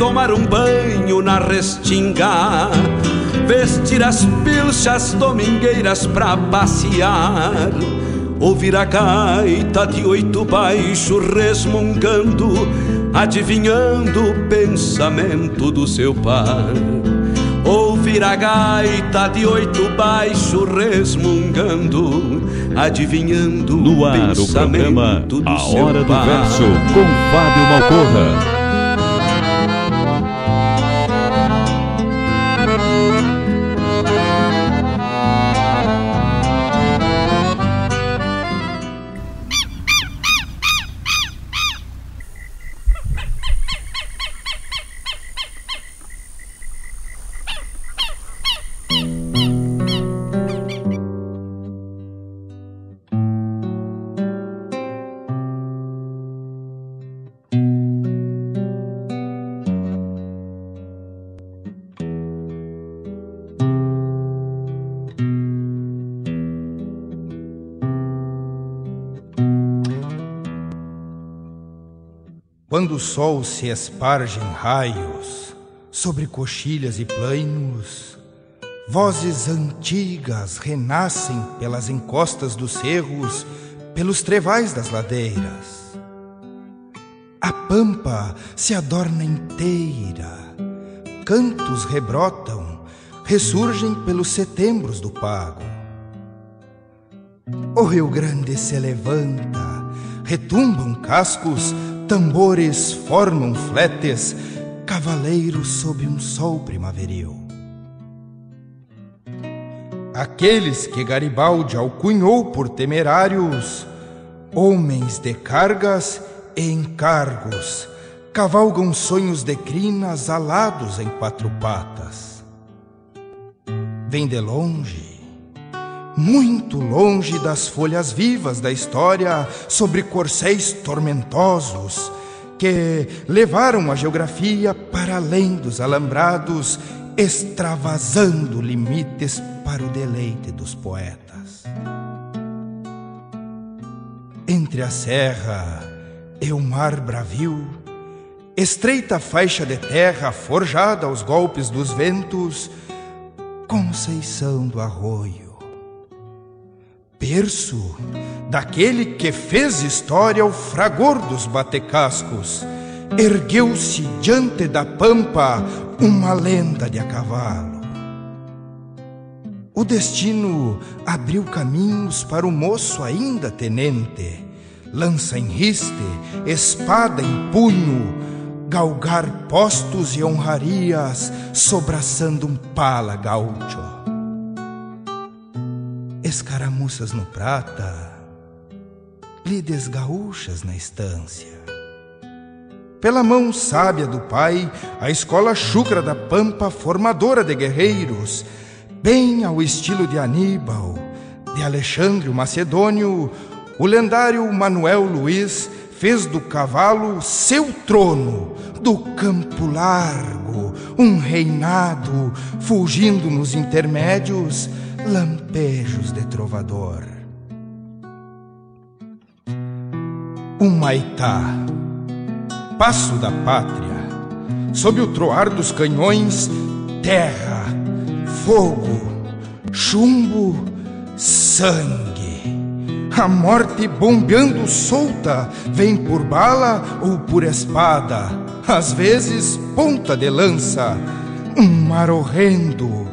tomar um banho na restinga, vestir as pilchas domingueiras pra passear, ouvir a gaita de oito baixo resmungando, adivinhando o pensamento do seu par. Ouvir a gaita de oito baixo resmungando, adivinhando no ar, o pensamento o programa do A Hora do. Verso com Fábio Malcorra. Quando o sol se esparge em raios sobre coxilhas e plainos, vozes antigas renascem pelas encostas dos cerros, pelos trevais das ladeiras. A pampa se adorna inteira, cantos rebrotam, ressurgem pelos setembros do pago. O Rio Grande se levanta, retumbam cascos, tambores formam fletes, cavaleiros sob um sol primaveril. Aqueles que Garibaldi alcunhou por temerários, homens de cargas e encargos, cavalgam sonhos de crinas alados em quatro patas. Vem de longe, muito longe das folhas vivas da história sobre corcéis tormentosos que levaram a geografia para além dos alambrados, extravasando limites para o deleite dos poetas. Entre a serra e o mar bravio, estreita faixa de terra forjada aos golpes dos ventos, Conceição do Arroio. Berço daquele que fez história ao fragor dos batecascos, ergueu-se diante da pampa uma lenda de a cavalo. O destino abriu caminhos para o moço ainda tenente, lança em riste, espada em punho, galgar postos e honrarias, sobraçando um pala gaúcho. Escaramuças no prata, lides gaúchas na estância. Pela mão sábia do pai, a escola chucra da pampa, formadora de guerreiros, bem ao estilo de Aníbal, de Alexandre o Macedônio, o lendário Manuel Luiz fez do cavalo seu trono, do campo largo, um reinado, fugindo nos intermédios lampejos de trovador. Um Maitá, passo da pátria, sob o troar dos canhões, terra, fogo, chumbo, sangue. A morte bombeando solta, vem por bala ou por espada, às vezes ponta de lança. um mar horrendo,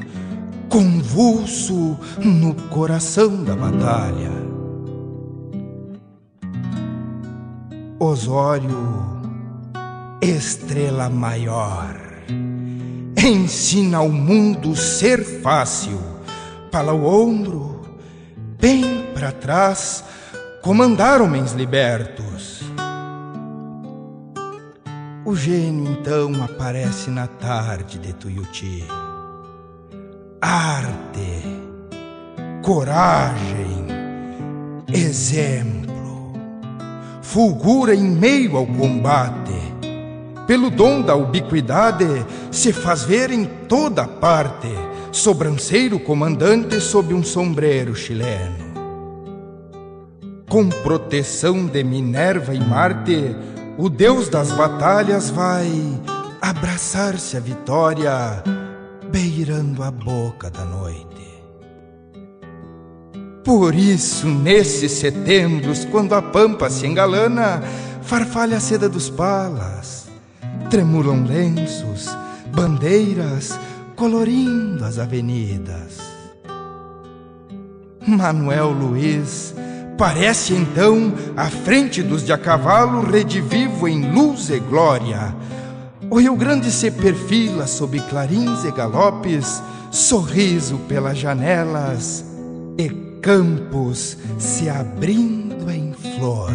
convulso no coração da batalha. Osório, estrela maior, ensina ao mundo ser fácil, para o ombro, bem para trás, comandar homens libertos. O gênio então aparece na tarde de Tuiuti. Arte, coragem, exemplo, fulgura em meio ao combate. Pelo dom da ubiquidade, se faz ver em toda parte, sobranceiro comandante sob um sombreiro chileno com proteção de Minerva e Marte, o deus das batalhas vai abraçar-se à vitória, beirando a boca da noite. Por isso, nesses setembros, quando a pampa se engalana, farfalha a seda dos palas, tremulam lenços, bandeiras, colorindo as avenidas. Manuel Luiz Parece então, à frente dos de a cavalo, redivivo em luz e glória. O Rio Grande se perfila sob clarins e galopes, sorriso pelas janelas e campos se abrindo em flor.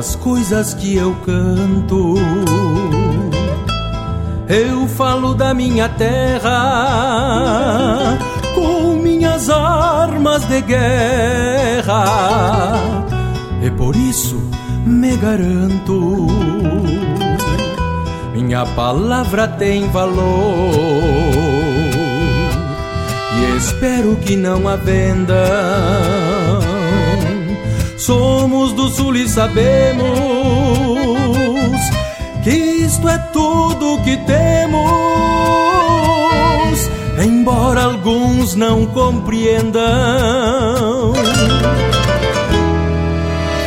As coisas que eu canto. Eu falo da minha terra com minhas armas de guerra. E por isso me garanto, minha palavra tem valor. Espero que não venda Somos do sul e sabemos que isto é tudo que temos. Embora alguns não compreendam.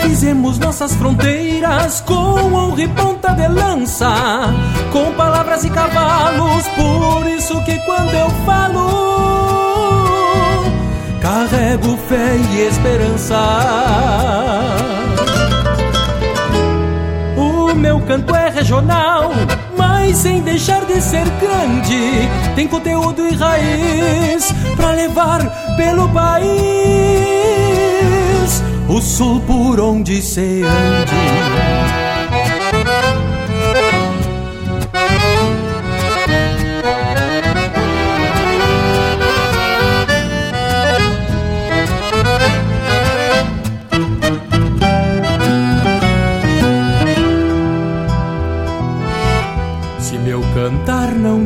Fizemos nossas fronteiras com honra e ponta de lança, com palavras e cavalos, por isso que quando eu falo carrego fé e esperança. O meu canto é regional, mas sem deixar de ser grande. Tem conteúdo e raiz para levar pelo país. O sul por onde se ande.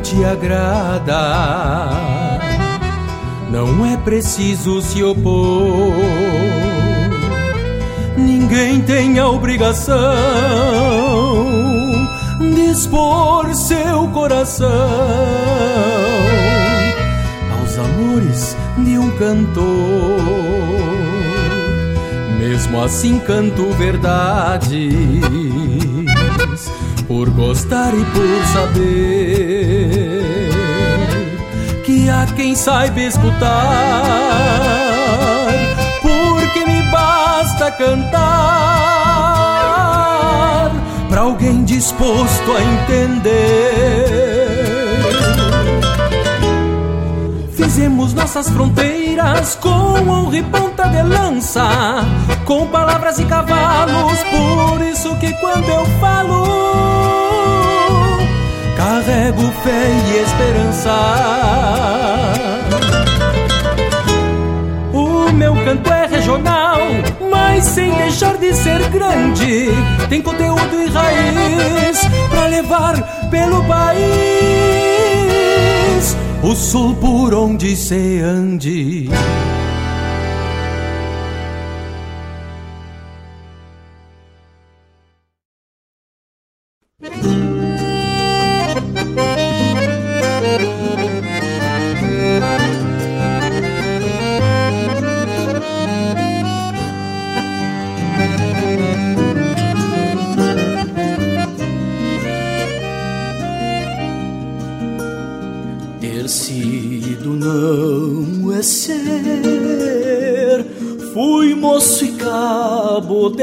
Te agrada, não é preciso se opor. Ninguém tem a obrigação de expor seu coração aos amores de um cantor. Mesmo assim, canto verdade por gostar e por saber que há quem saiba escutar, porque me basta cantar para alguém disposto a entender. Fizemos nossas fronteiras com honra e ponta de lança, com palavras e cavalos, por isso que quando eu falo, carrego fé e esperança. O meu canto é regional, mas sem deixar de ser grande. Tem conteúdo e raiz pra levar pelo país. O sul por onde se ande.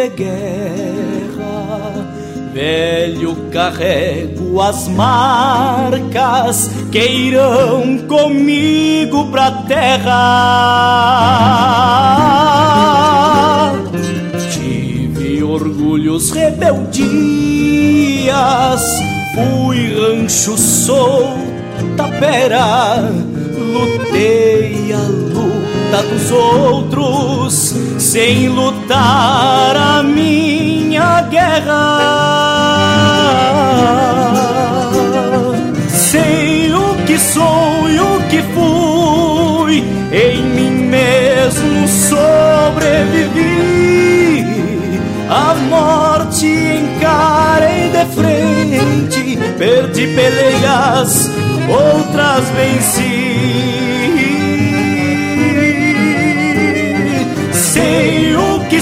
De guerra. Velho, carrego as marcas que irão comigo pra terra. Tive orgulhos, rebeldias, fui rancho, sou tapera, lutei a luta dos outros sem lutar a minha guerra. Sei o que sou e o que fui, em mim mesmo sobrevivi. A morte encarei de frente, perdi pelejas, outras venci.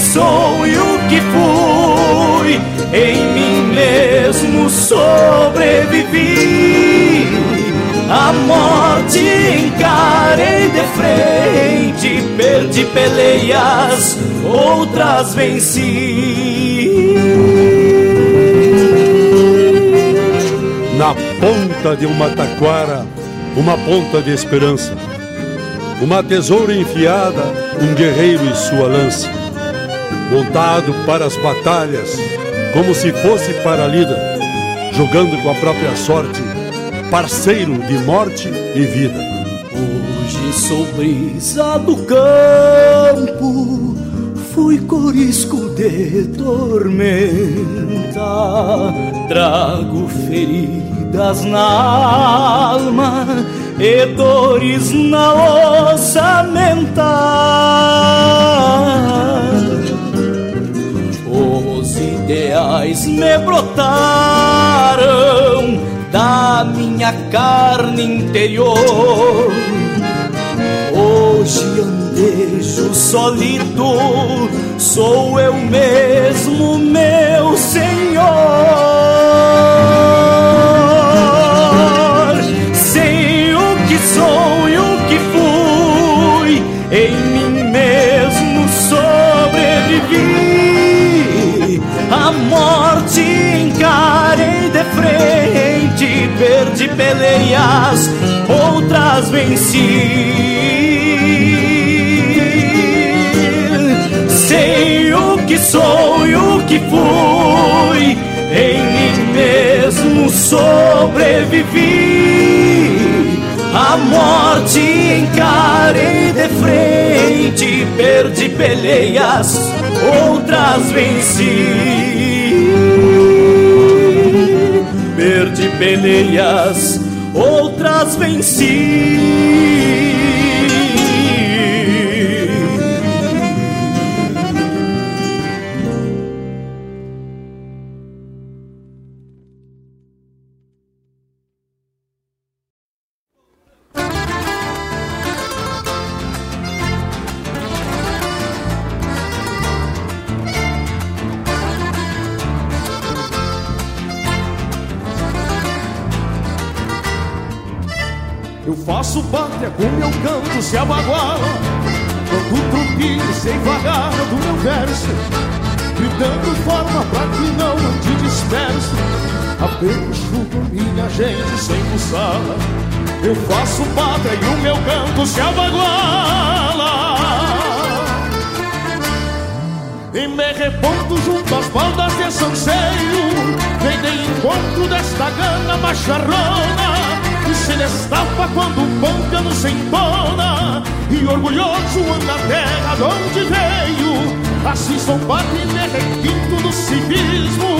Sou e o que fui, em mim mesmo sobrevivi. A morte encarei de frente, perdi peleias, outras venci. Na ponta de uma taquara, uma ponta de esperança. Uma tesoura enfiada, um guerreiro e sua lança montado para as batalhas, como se fosse para a lida, jogando com a própria sorte, parceiro de morte e vida. Hoje sou brisa do campo, fui corisco de tormenta, trago feridas na alma e dores na osamenta ideais me brotaram da minha carne interior. Hoje andejo solido, sou eu mesmo, meu Senhor. Peleias, outras venci. Sei o que sou e o que fui, em mim mesmo sobrevivi. A morte encarei de frente, perdi peleias, outras venci. Perdi peleias, outras venci. Meu canto se abaguala E me reponto junto às baldas de sanceiro Vem de encontro desta gana macharrona Que se destapa quando o pâncano se entona E orgulhoso anda a terra de onde veio Assim sou parte de requinto do civismo.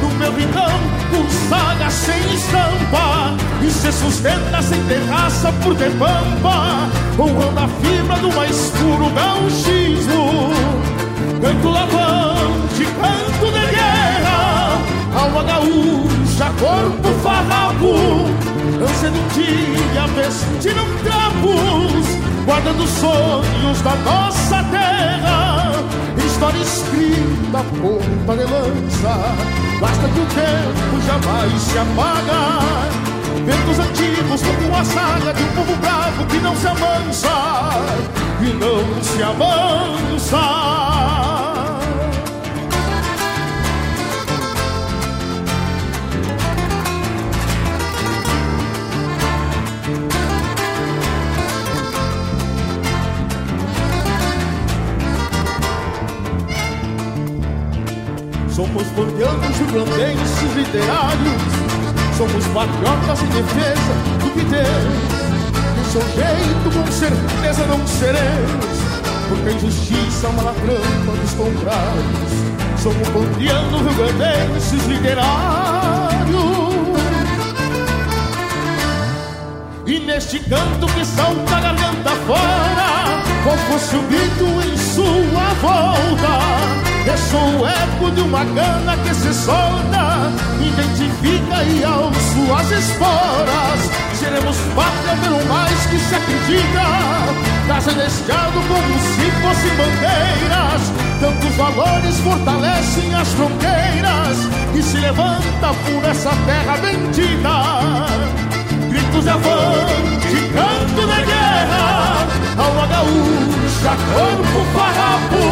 Do meu rincão com saga sem estampa. E se sustenta sem terraça por de pampa. Honrando a fibra do mais puro gauchismo. Canto lavante, canto de guerra. Alma gaúcha, corpo farrapo. De um dia vestindo trapos Guardando sonhos da nossa terra História escrita, ponta de lança. Basta que o tempo jamais se apaga. Ventos antigos como a saga de um povo bravo que não se amansa E não se amansa Somos bordeanos irlandenses literários Somos patriotas em defesa do que temos De seu jeito com certeza não seremos Porque a injustiça é uma ladrama dos contrários. Somos bordeanos irlandenses literários. E neste canto que salta a garganta fora Qual fosse o grito em sua volta. Eu sou o eco de uma cana que se solta Identifica e ao suas esporas. Seremos pátria pelo mais que se acredita Casa destado como se fossem bandeiras. Tantos valores fortalecem as fronteiras E se levanta por essa terra bendita. Gritos de avante, canto de guerra, alma gaúcha, corpo farrapo,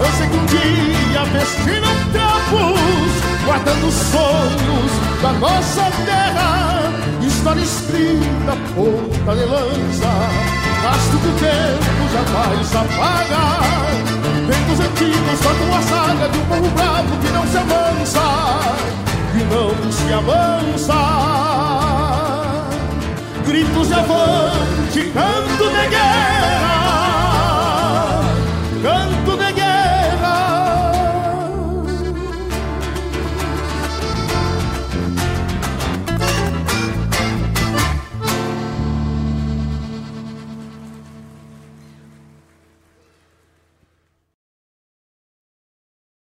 eu sei que um dia vestirão trapos, guardando sonhos da nossa terra, história escrita, ponta de lança, rastro do tempo jamais apaga, ventos antigos tocam a saga de um povo bravo que não se avança, que não se avança gritos avante, canto de guerra,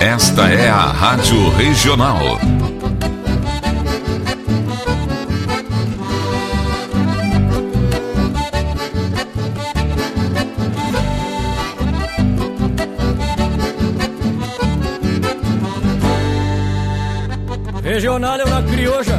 Esta é a Rádio Regional. Regional é uma crioja,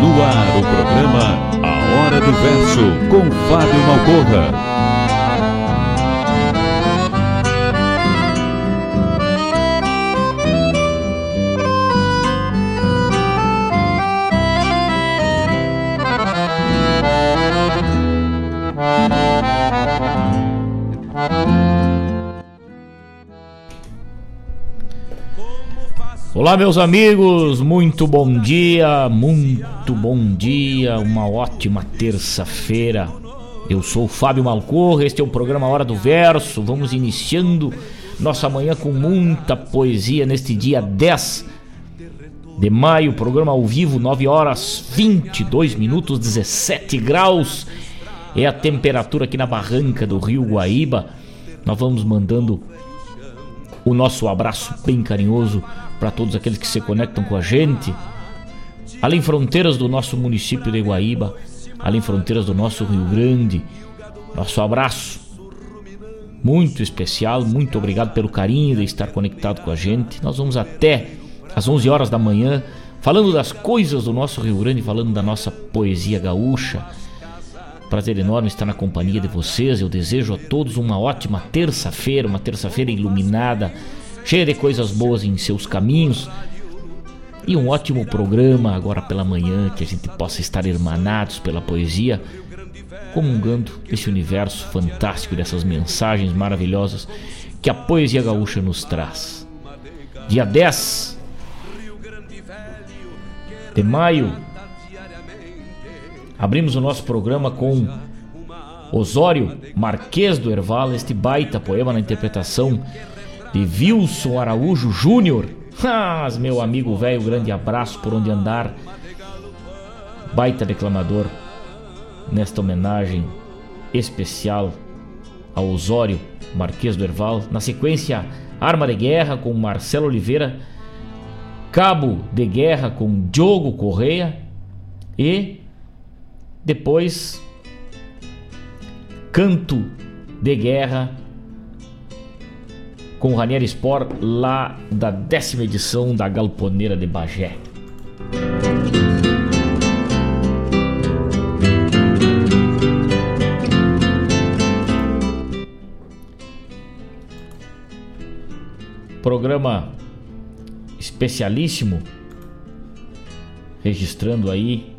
No ar, o programa A Hora do Verso, com Fábio Malcorra. Olá, meus amigos, muito bom dia, muito bom dia, uma ótima terça-feira. Eu sou o Fábio Malcorra, este é o programa Hora do Verso. Vamos iniciando nossa manhã com muita poesia neste dia 10 de maio, programa ao vivo, 9 horas 22 minutos, 17 graus. É a temperatura aqui na barranca do Rio Guaíba. Nós vamos mandando o nosso abraço bem carinhoso para todos aqueles que se conectam com a gente, além fronteiras do nosso município de Guaíba, além fronteiras do nosso Rio Grande. Nosso abraço muito especial, muito obrigado pelo carinho de estar conectado com a gente. Nós vamos até às 11 horas da manhã falando das coisas do nosso Rio Grande, falando da nossa poesia gaúcha. Prazer enorme estar na companhia de vocês. Eu desejo a todos uma ótima terça-feira, uma terça-feira iluminada cheia de coisas boas em seus caminhos. E um ótimo programa agora pela manhã, que a gente possa estar irmanados pela poesia, comungando esse universo fantástico dessas mensagens maravilhosas que a poesia gaúcha nos traz. Dia 10 de maio, abrimos o nosso programa com Osório Marquês do Erval, este baita poema na interpretação de Wilson Araújo Júnior. Mas, meu amigo velho, grande abraço por onde andar. Baita declamador nesta homenagem especial ao Osório Marquês do Herval. Na sequência, Arma de Guerra com Marcelo Oliveira, Cabo de Guerra com Diogo Correia e depois Canto de Guerra com Ranieri Sport lá da décima edição da Galponeira de Bagé. Programa especialíssimo registrando aí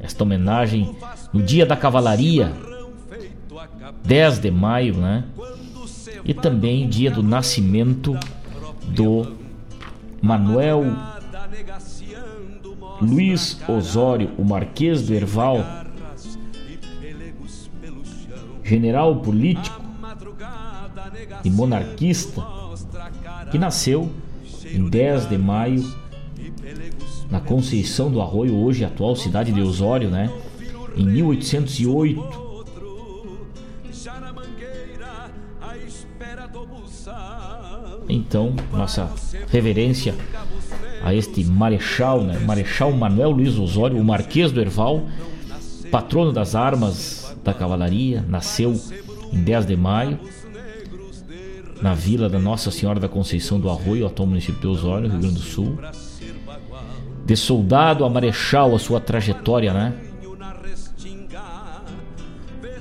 esta homenagem no Dia da Cavalaria, 10 de maio, né? e também dia do nascimento do Manuel Luiz Osório, o Marquês do Herval, general político e monarquista, que nasceu em 10 de maio na Conceição do Arroio, hoje atual cidade de Osório, né? Em 1808 Então, nossa reverência a este marechal, né? Marechal Manuel Luiz Osório, o Marquês do Herval, patrono das armas da cavalaria, nasceu em 10 de maio, na vila da Nossa Senhora da Conceição do Arroio, atual município de Osório, Rio Grande do Sul. De soldado a marechal, a sua trajetória, né?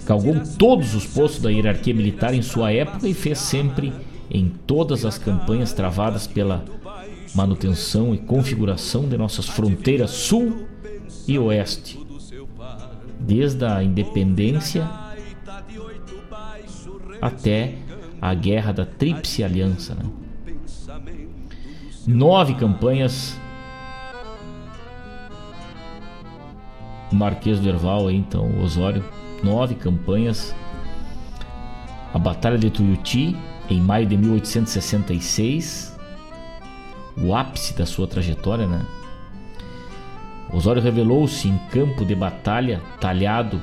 Galgou todos os postos da hierarquia militar em sua época e fez sempre em todas as campanhas travadas pela manutenção e configuração de nossas fronteiras sul e oeste, desde a independência até a guerra da Tríplice Aliança. Né? Nove campanhas. Marquês do Erval, então, Osório. Nove campanhas. A Batalha de Tuiuti, em maio de 1866. O ápice da sua trajetória, né? Osório revelou-se em campo de batalha talhado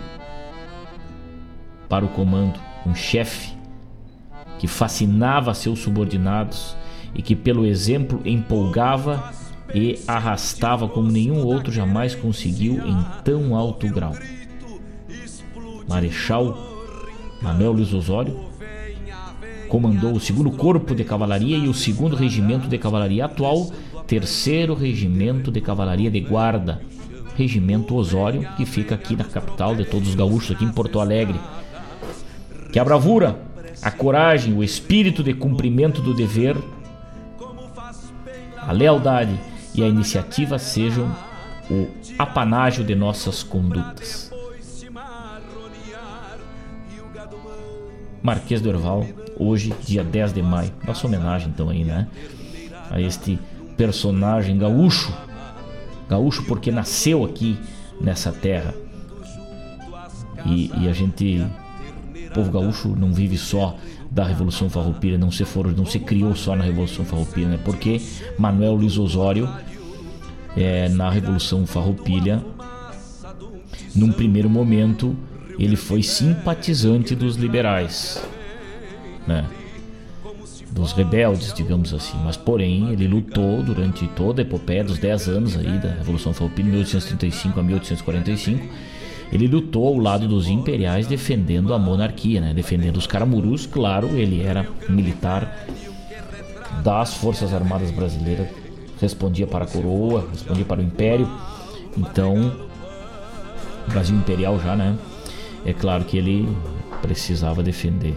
para o comando, um chefe que fascinava seus subordinados e que, pelo exemplo, empolgava e arrastava como nenhum outro jamais conseguiu em tão alto grau. Marechal Manuel Luiz Osório comandou o segundo corpo de cavalaria e o segundo regimento de cavalaria atual, terceiro regimento de cavalaria de guarda, regimento Osório, que fica aqui na capital de todos os gaúchos, aqui em Porto Alegre. Que a bravura a coragem, o espírito de cumprimento do dever, a lealdade e a iniciativa sejam o apanágio de nossas condutas. Marquês do Erval, hoje, dia 10 de maio. Nossa homenagem então aí, né? A este personagem gaúcho. Gaúcho porque nasceu aqui nessa terra. E, e a gente povo gaúcho não vive só da Revolução Farroupilha, não se for, não se criou só na Revolução Farroupilha, né? Porque Manuel Luiz Osório é, na Revolução Farroupilha, num primeiro momento, ele foi simpatizante dos liberais, né? Dos rebeldes, digamos assim. Mas, porém, ele lutou durante toda a epopeia dos 10 anos aí da Revolução Farroupilha, 1835 a 1845 ele lutou ao lado dos imperiais defendendo a monarquia, né? defendendo os caramurus. Claro, ele era militar das Forças Armadas Brasileiras, respondia para a coroa, respondia para o império. Então, Brasil imperial já, né? É claro que ele precisava defender.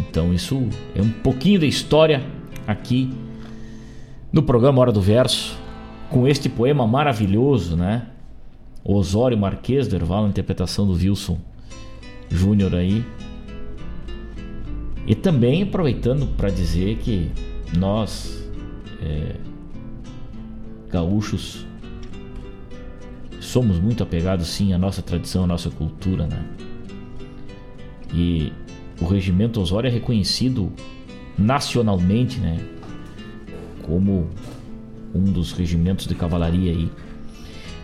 Então, isso é um pouquinho da história aqui no programa Hora do Verso, com este poema maravilhoso, né? Osório Marquês do Erval, interpretação do Wilson Júnior aí. E também aproveitando para dizer que nós, é, gaúchos, somos muito apegados sim à nossa tradição, à nossa cultura, né? E o regimento Osório é reconhecido nacionalmente, né? Como um dos regimentos de cavalaria aí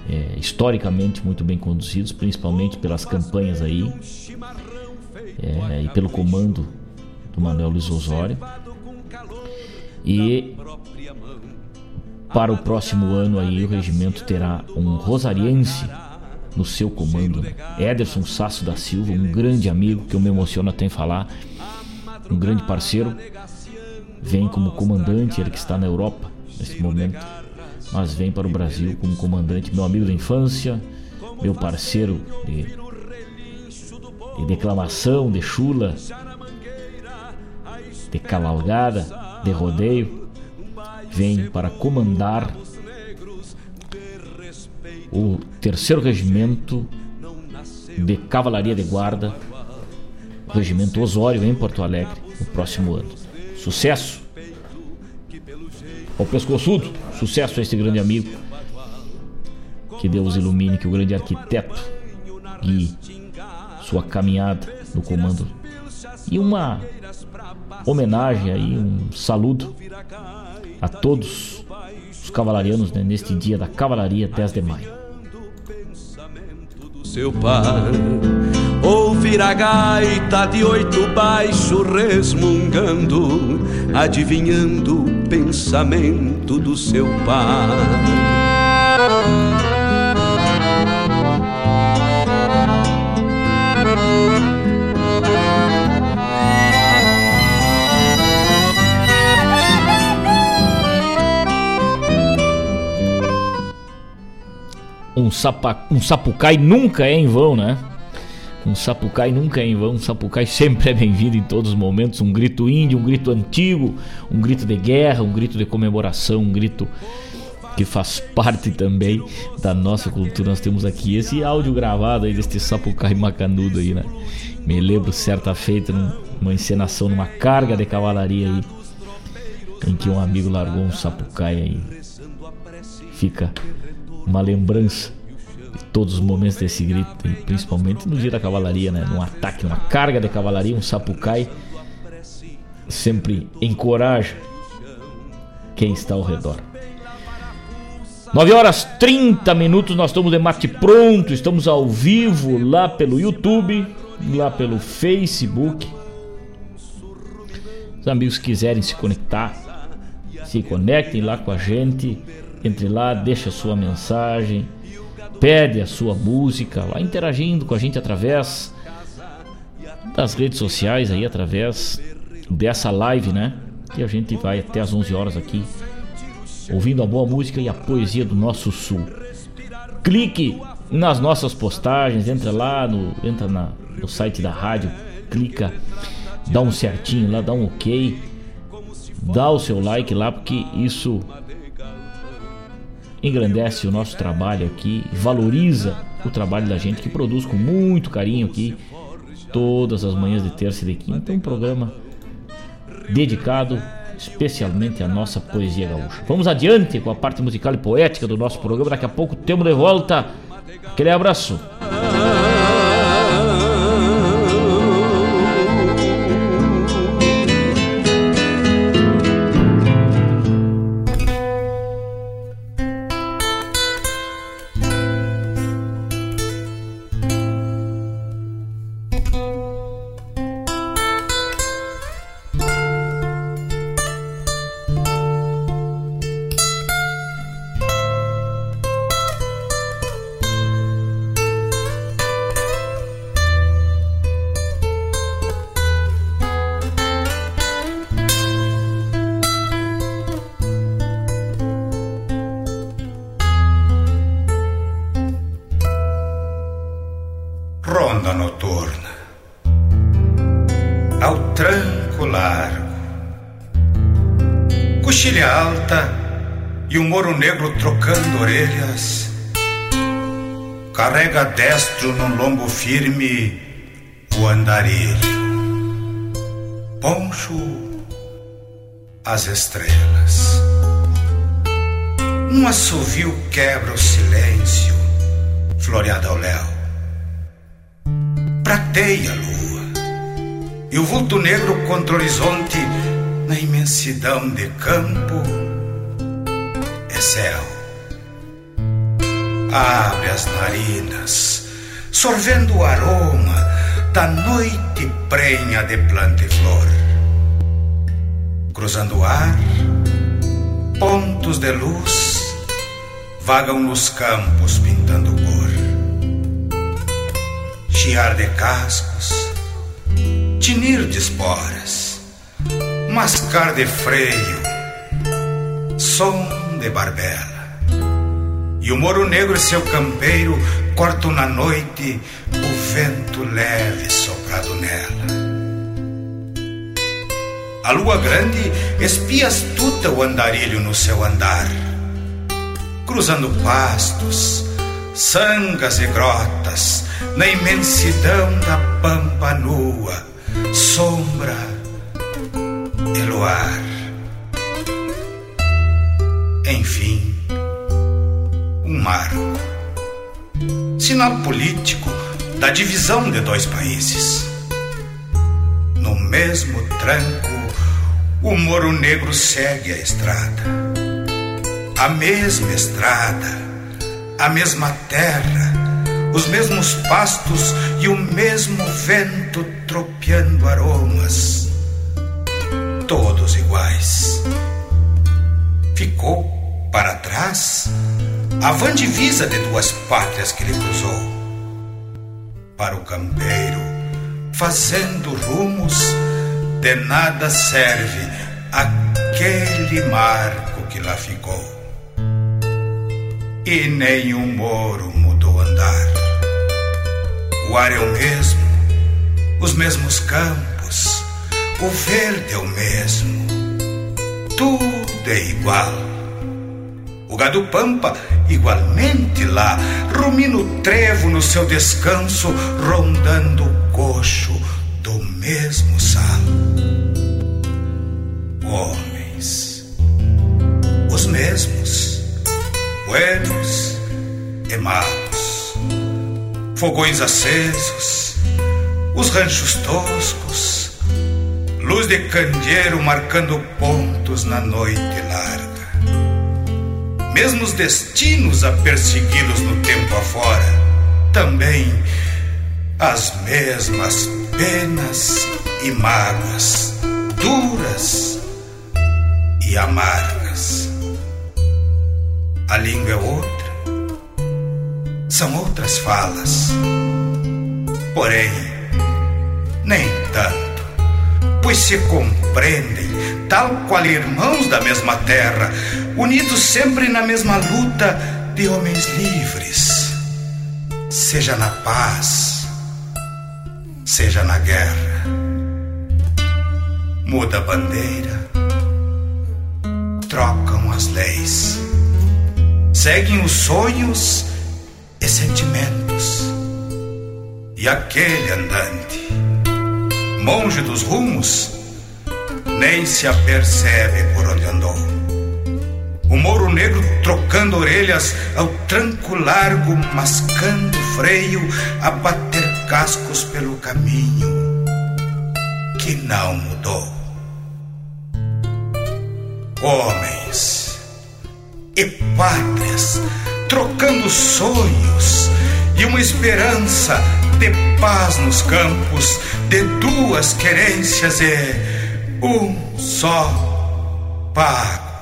é, historicamente muito bem conduzidos, principalmente pelas campanhas aí é, e pelo comando do Manuel Luiz Osório. E para o próximo ano aí o regimento terá um rosariense no seu comando, né? Ederson Sasso da Silva, um grande amigo que eu me emociono até em falar, um grande parceiro, vem como comandante, ele que está na Europa nesse momento mas vem para o Brasil como comandante, meu amigo da infância, meu parceiro de, de declamação, de chula, de cavalgada, de rodeio, vem para comandar o terceiro regimento de cavalaria de guarda, regimento Osório em Porto Alegre, no próximo ano. Sucesso! Ao pescoçudo! Sucesso a este grande amigo. Que Deus ilumine, que o grande arquiteto guie sua caminhada no comando. E uma homenagem aí, um saludo a todos os cavalarianos né, neste dia da cavalaria 10 de maio. Seu par ouvir a gaita de oito baixo resmungando, adivinhando o pensamento do seu pai. um, sapa, um sapucai nunca é em vão, né? Um sapucai nunca é em vão, um sapucai sempre é bem-vindo em todos os momentos. Um grito índio, um grito antigo, um grito de guerra, um grito de comemoração, um grito que faz parte também da nossa cultura. Nós temos aqui esse áudio gravado aí deste sapucai macanudo aí, né? Me lembro certa feita numa encenação numa carga de cavalaria aí, em que um amigo largou um sapucai aí. Fica uma lembrança todos os momentos desse grito, principalmente no dia da cavalaria, né? Num ataque, uma carga de cavalaria, um sapucai sempre encoraja quem está ao redor. 9 horas 30 minutos, nós estamos de mate pronto, estamos ao vivo lá pelo YouTube, lá pelo Facebook. Os amigos quiserem se conectar, se conectem lá com a gente, entre lá, deixa sua mensagem pede a sua música, lá interagindo com a gente através das redes sociais aí, através dessa live, né? Que a gente vai até as 11 horas aqui ouvindo a boa música e a poesia do nosso sul. Clique nas nossas postagens, entra lá no entra na, no site da rádio, clica, dá um certinho lá, dá um OK, dá o seu like lá porque isso engrandece o nosso trabalho aqui, valoriza o trabalho da gente que produz com muito carinho aqui todas as manhãs de terça e de quinta. um programa dedicado especialmente à nossa poesia gaúcha. Vamos adiante com a parte musical e poética do nosso programa. Daqui a pouco temos de volta. Aquele abraço. Lombo firme o andarilho. Poncho as estrelas. Um assovio quebra o silêncio, floreado ao léu. Prateia a lua, e o vulto negro contra o horizonte, na imensidão de campo, é céu abre as narinas, sorvendo o aroma da noite prenha de planta e flor. Cruzando o ar, pontos de luz vagam nos campos pintando cor. Chiar de cascos, tinir de esporas, mascar de freio, som de barbela e o moro negro, seu campeiro, cortam na noite o vento leve soprado nela. A lua grande espia astuta o andarilho no seu andar, cruzando pastos, sangas e grotas, na imensidão da pampa nua, sombra e luar. Enfim, um marco. Sinal político da divisão de dois países. No mesmo tranco, o Moro Negro segue a estrada. A mesma estrada, a mesma terra, os mesmos pastos e o mesmo vento tropeando aromas. Todos iguais. Ficou para trás a van divisa de duas pátrias que ele cruzou. Para o campeiro, fazendo rumos, de nada serve aquele marco que lá ficou. E nem um moro lugar. O ar é o mesmo, os mesmos campos, o verde é o mesmo, tudo é igual. O gado pampa igualmente lá, rumina o trevo no seu descanso, rondando o coxo do mesmo sal. Homens, os mesmos, buenos e malos, fogões acesos, os ranchos toscos, luz de candeeiro marcando pontos na noite larga mesmos destinos a persegui-los no tempo afora, também as mesmas penas e mágoas, duras e amargas. A língua é outra, são outras falas, porém, nem tanto, pois se compreendem, tal qual irmãos da mesma terra, unidos sempre na mesma luta de homens livres, seja na paz, seja na guerra. Muda a bandeira, trocam as leis, seguem os sonhos e sentimentos. E aquele andante, monge dos rumos, nem se apercebe por onde andou o Mouro Negro trocando orelhas ao tranco largo, mascando freio, a bater cascos pelo caminho que não mudou. Homens e pátrias trocando sonhos e uma esperança de paz nos campos, de duas querências e um só pago.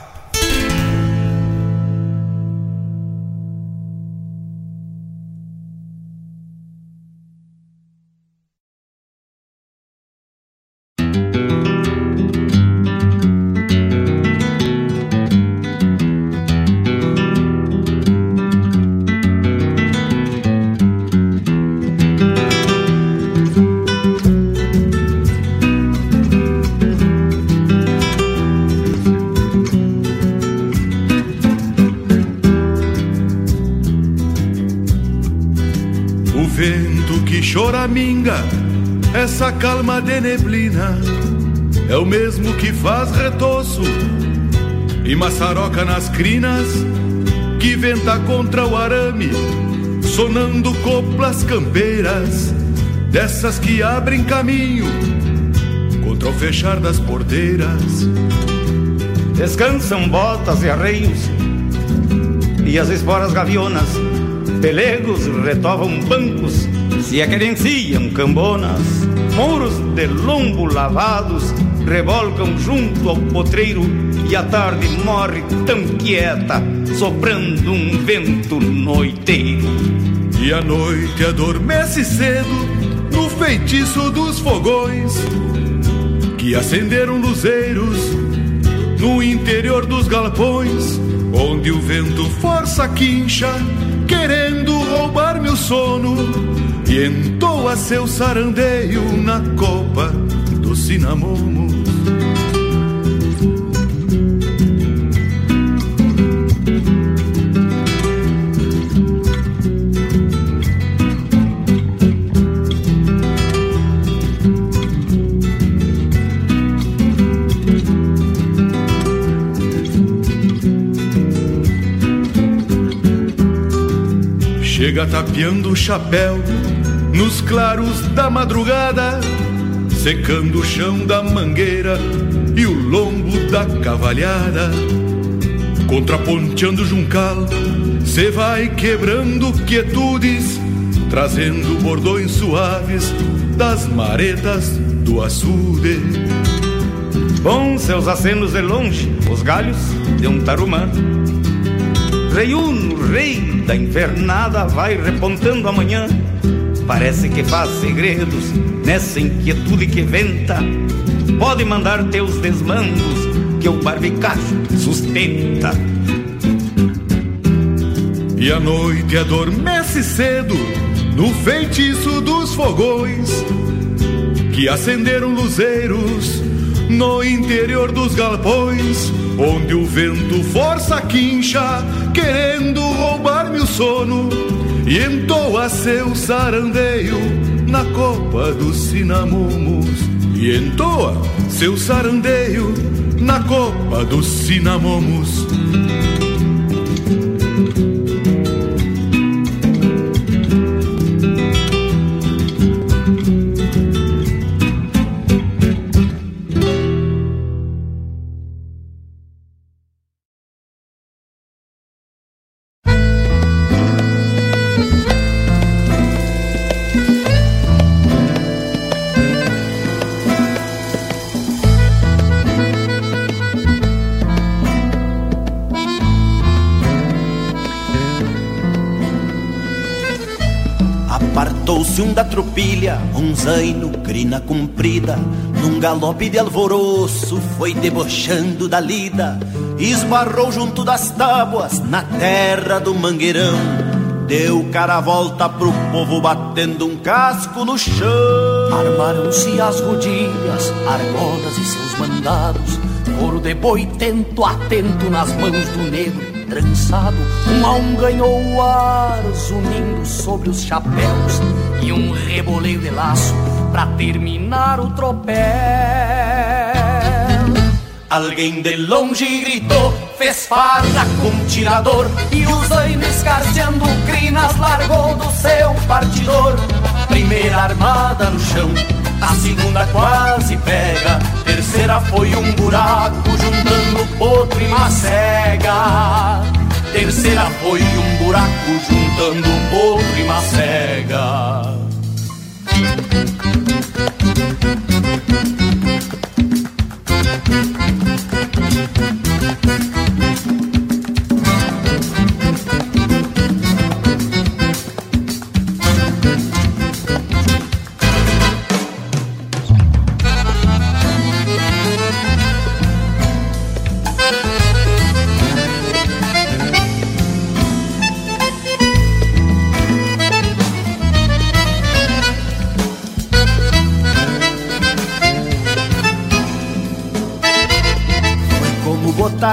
Essa calma de neblina é o mesmo que faz retoço e maçaroca nas crinas que venta contra o arame, sonando coplas campeiras, dessas que abrem caminho contra o fechar das porteiras. Descansam botas e arreios e as esporas gavionas, pelegos retovam bancos, se aquerenciam cambonas Muros de lombo lavados revolcam junto ao potreiro e a tarde morre tão quieta, soprando um vento noiteiro. E a noite adormece cedo no feitiço dos fogões que acenderam luzeiros no interior dos galpões, onde o vento força a quincha, querendo roubar meu sono e entoa seu sarandeio na copa do cinamomo. Chega tapeando o chapéu nos claros da madrugada, secando o chão da mangueira e o lombo da cavalhada. Contraponteando juncal, cê vai quebrando quietudes, trazendo bordões suaves das maretas do açude. Com seus acenos de longe, os galhos de um tarumã. Rei Uno, rei da invernada, vai repontando amanhã parece que faz segredos nessa inquietude que venta. Pode mandar teus desmandos que o barbicacho sustenta. E a noite adormece cedo no feitiço dos fogões que acenderam luzeiros no interior dos galpões, onde o vento força a quincha, querendo roubar-me o sono, e entoa seu sarandeio na copa dos cinamomos, e entoa seu sarandeio na copa dos cinamomos. Tropilha, um zaino, crina comprida, num galope de alvoroço foi debochando da lida, esbarrou junto das tábuas na terra do mangueirão. Deu cara a volta pro povo batendo um casco no chão. Armaram-se as rodilhas, argolas e seus mandados, couro de boi tento atento nas mãos do negro trançado, um a um ganhou o ar, zunindo sobre os chapéus, e um reboleio de laço pra terminar o tropel. Alguém de longe gritou, fez farra com tirador, e os aines escarceando crinas largou do seu partidor. Primeira armada no chão, a segunda quase pega, terceira foi um buraco juntando potro e macega. Terceira foi um buraco juntando potro e macega.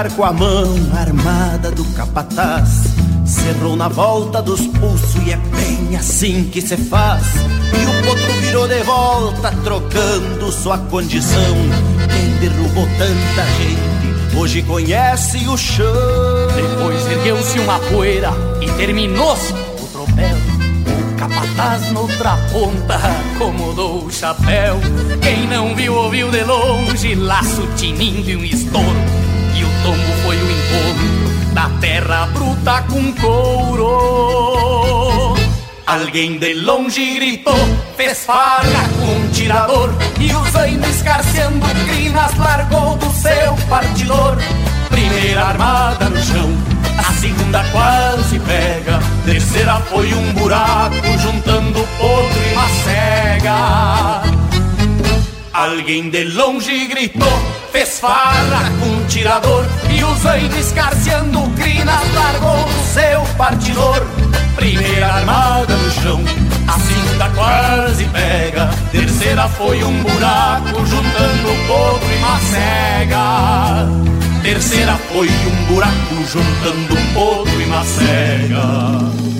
Com a mão armada do capataz. Cerrou na volta dos pulsos e é bem assim que se faz. E o potro virou de volta, trocando sua condição. Quem derrubou tanta gente, hoje conhece o chão. Depois ergueu-se uma poeira e terminou-se o tropel. Capataz noutra ponta acomodou o chapéu. Quem não viu, ouviu de longe, laço tinindo e um estouro. Tombo foi o encontro da terra bruta com couro. Alguém de longe gritou, fez farra com um tirador. E o zaino escarceando crinas largou do seu partidor. Primeira armada no chão, a segunda quase pega. Terceira foi um buraco juntando potro e macega Alguém de longe gritou, fez farra com um tirador E o zaino escarceando crinas largou do seu partidor. Primeira armada no chão, a segunda quase pega Terceira foi um buraco juntando potro e macega Terceira foi um buraco juntando potro e macega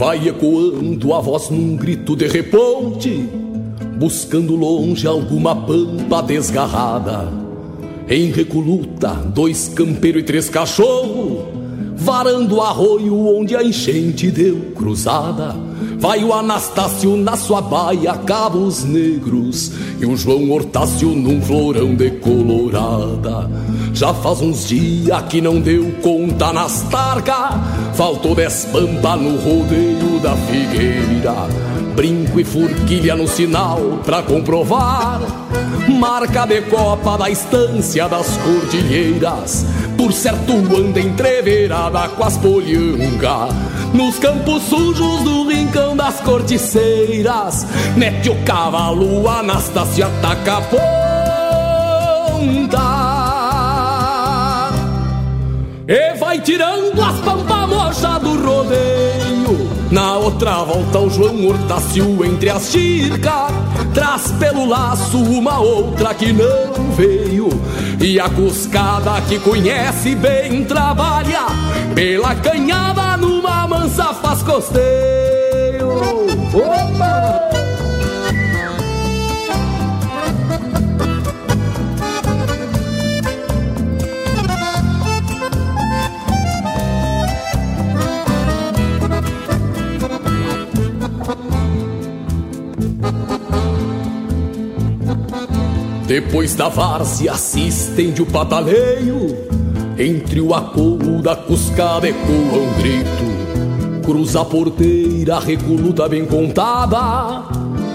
Vai ecoando a voz num grito de reponte, buscando longe alguma pampa desgarrada. Em recoluta, dois campeiros e três cachorros, varando o arroio onde a enchente deu cruzada. Vai o Anastácio na sua baia, cabos negros, e o João Hortácio num florão de colorada. Já faz uns dias que não deu conta nas targas, faltou dez pampa no rodeio da figueira. Brinco e forquilha no sinal pra comprovar. Marca de copa da estância das cordilheiras. Por certo anda entreverada com as polhanga. Nos campos sujos do rincão das corticeiras. Mete o cavalo, Anastácio ataca a ponta. E vai tirando as pampas mojas do rodeio. Na outra volta o João Hortácio entre as chircas Traz pelo laço uma outra que não veio E a cuscada que conhece bem trabalha Pela canhada numa mansa faz costeio Opa! Depois da várzea se estende o pataleio. Entre o acougo da cuscada ecoa um grito. Cruza a porteira, recoluta bem contada.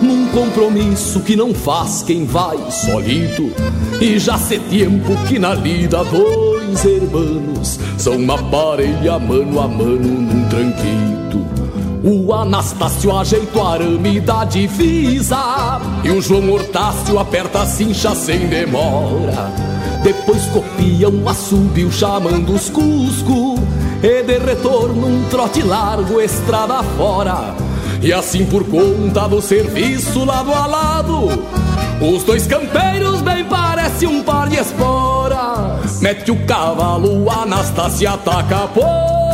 Num compromisso que não faz quem vai solito. E já se tempo que na lida dois irmãos São uma parelha mano a mano num tranquito o Anastácio ajeita o arame da divisa E o João Hortácio aperta a cincha sem demora. Depois copia um assobio chamando os Cusco E de retorno um trote largo estrada fora. E assim por conta do serviço lado a lado Os dois campeiros bem parece um par de esporas. Mete o cavalo, Anastácio ataca a ponta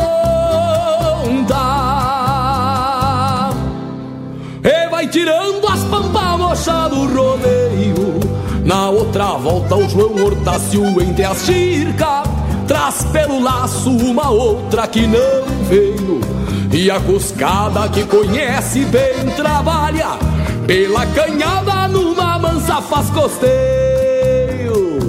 vai tirando as pampas mocha do rodeio. Na outra volta o João Hortácio entre as chircas Traz pelo laço uma outra que não veio. E a cuscada que conhece bem trabalha Pela canhada numa mansa faz costeio.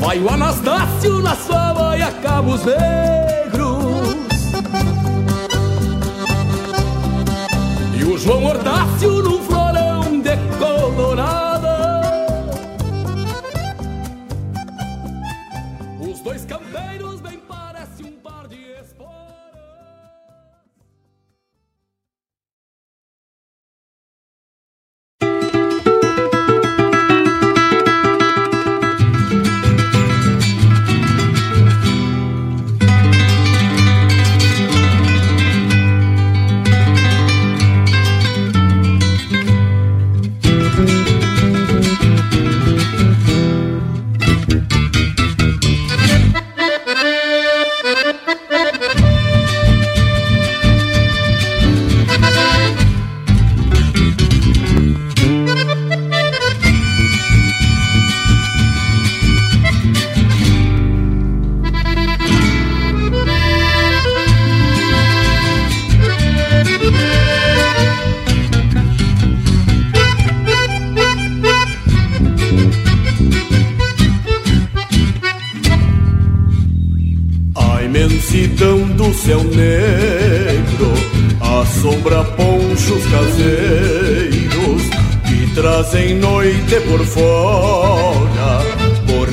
Vai o Anastácio na sua baia cabos negros João Hortácio num negro assombra ponchos caseiros que trazem noite por fora, por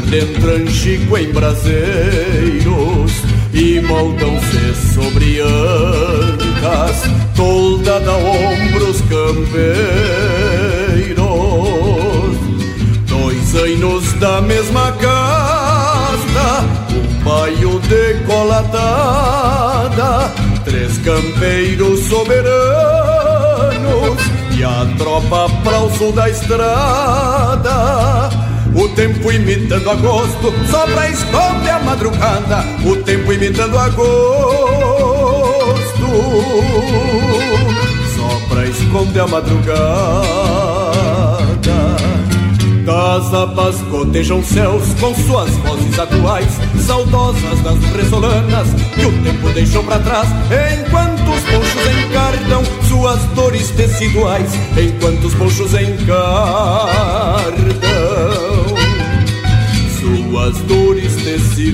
anchico em braseiros e moldam-se sobre ancas, tolda da ombros campeiros. Dois anos da mesma casta, um baio decolatada, três campeiros soberanos e a tropa pra o sul da estrada. O tempo imitando agosto, só pra esconde a madrugada. O tempo imitando agosto, só pra esconder a madrugada. Das abas gotejam céus com suas vozes atuais, saudosas das resolanas que o tempo deixou pra trás. Enquanto os ponchos encartam suas dores teciduais, enquanto os ponchos encartam suas dores teciduais.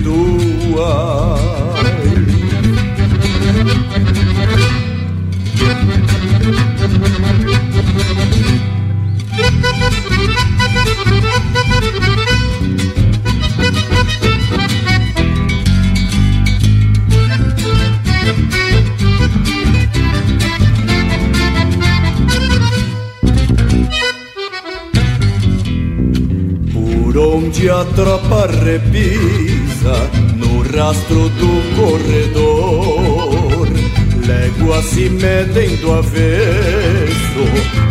Onde a tropa repisa no rastro do corredor, léguas se medem do avesso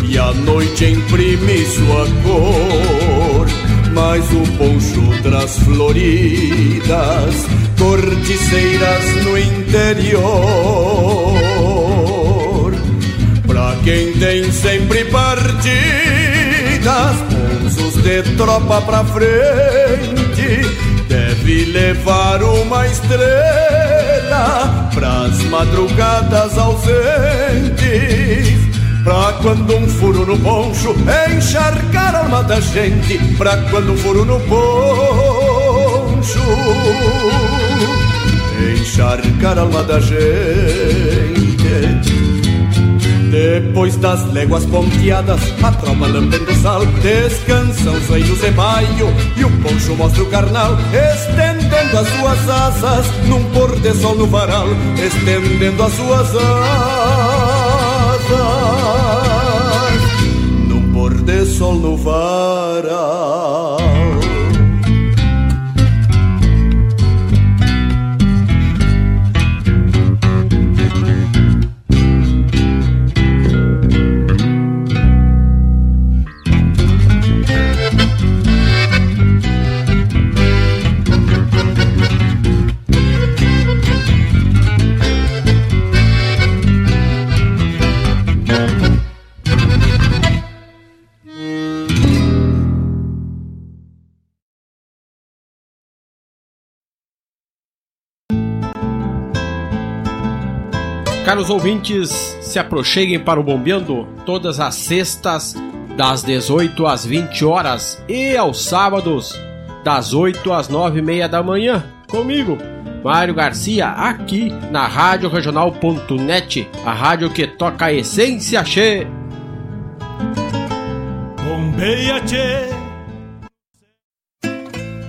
e a noite imprime sua cor. Mas o poncho traz floridas, corticeiras no interior. Pra quem tem sempre partidas, de tropa pra frente, deve levar uma estrela pras madrugadas ausentes. Pra quando um furo no poncho encharcar a alma da gente, pra quando um furo no poncho encharcar a alma da gente. Depois das léguas ponteadas, a tropa lambendo sal, descansam os reinos de maio e o poncho mostra o carnal, estendendo as suas asas num pôr de sol no varal, estendendo as suas asas num pôr de sol no varal. Caros ouvintes, se aproxeguem para o Bombeando todas as sextas, das 18 às 20 horas e aos sábados, das 8 às 9 e meia da manhã, comigo, Mário Garcia, aqui na Rádio Regional.net, a rádio que toca a essência che. Bombeia che.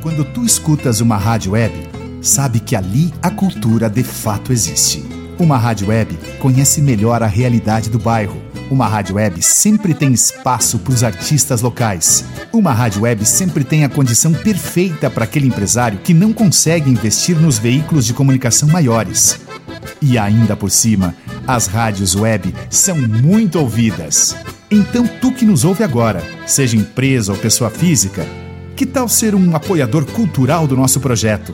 Quando tu escutas uma rádio web, sabe que ali a cultura de fato existe. Uma rádio web conhece melhor a realidade do bairro. Uma rádio web sempre tem espaço para os artistas locais. Uma rádio web sempre tem a condição perfeita para aquele empresário que não consegue investir nos veículos de comunicação maiores. E ainda por cima, as rádios web são muito ouvidas. Então, tu que nos ouve agora, seja empresa ou pessoa física, que tal ser um apoiador cultural do nosso projeto?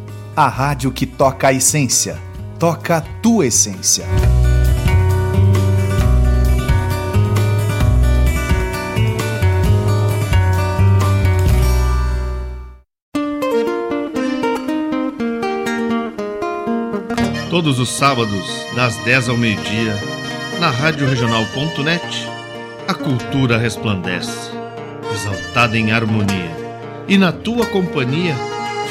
a rádio que toca a essência. Toca a tua essência. Todos os sábados, das 10 ao meio-dia, na Rádio a cultura resplandece, exaltada em harmonia. E na tua companhia,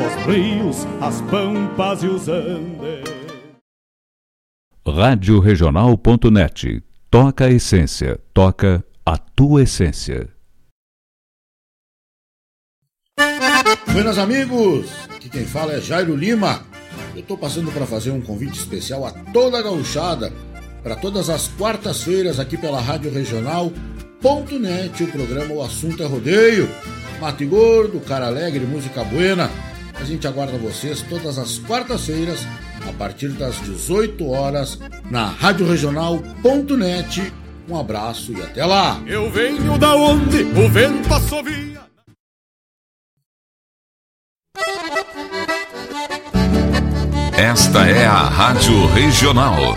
os rios, as pampas e os andes. Rádio Regional.net, toca a essência, toca a tua essência. Buenas amigos, aqui quem fala é Jairo Lima eu estou passando para fazer um convite especial a toda a gauchada para todas as quartas-feiras aqui pela Rádio Regional.net, o programa O Assunto é Rodeio. Mate Gordo, Cara Alegre, Música Buena. A gente aguarda vocês todas as quartas-feiras, a partir das 18 horas, na Rádio Regional.net. Um abraço e até lá! Eu venho da onde o vento assovia. Esta é a Rádio Regional.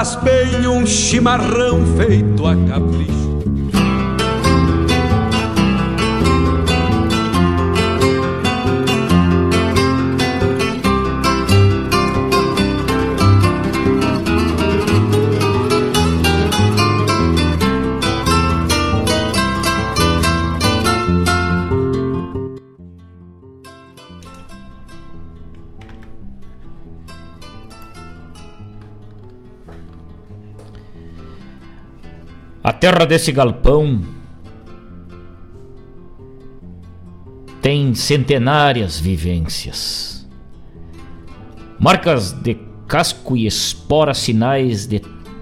Faz bem um chimarrão feito a capricho. Terra desse galpão tem centenárias vivências, marcas de casco e espora, sinais de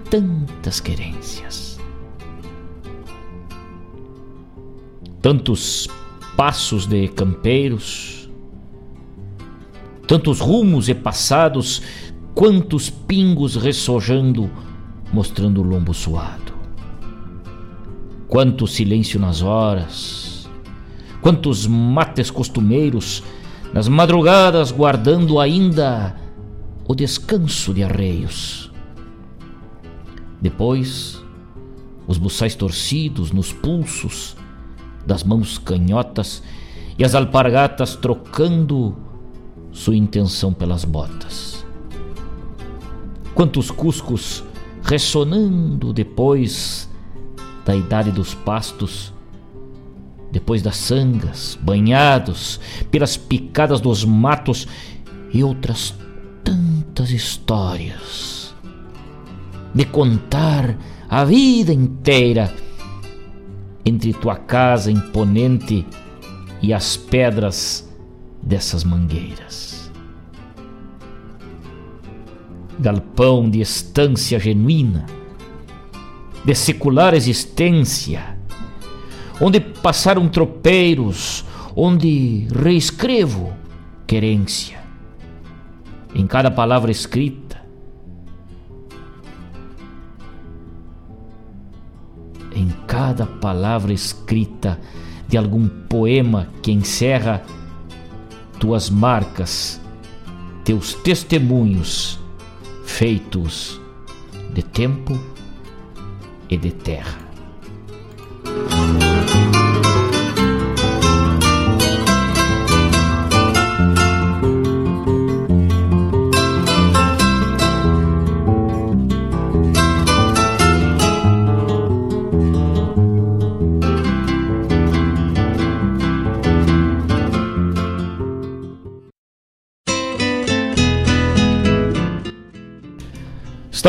tantas querências. Tantos passos de campeiros, tantos rumos e passados, quantos pingos ressojando, mostrando o lombo suado. Quanto silêncio nas horas, quantos mates costumeiros, nas madrugadas guardando ainda o descanso de arreios. Depois, os buçais torcidos nos pulsos das mãos canhotas e as alpargatas trocando sua intenção pelas botas. Quantos cuscos ressonando depois da idade dos pastos, depois das sangas, banhados pelas picadas dos matos e outras tantas histórias de contar a vida inteira entre tua casa imponente e as pedras dessas mangueiras. Galpão de estância genuína de secular existência, onde passaram tropeiros, onde reescrevo querência. Em cada palavra escrita, em cada palavra escrita de algum poema que encerra tuas marcas, teus testemunhos feitos de tempo e de terra.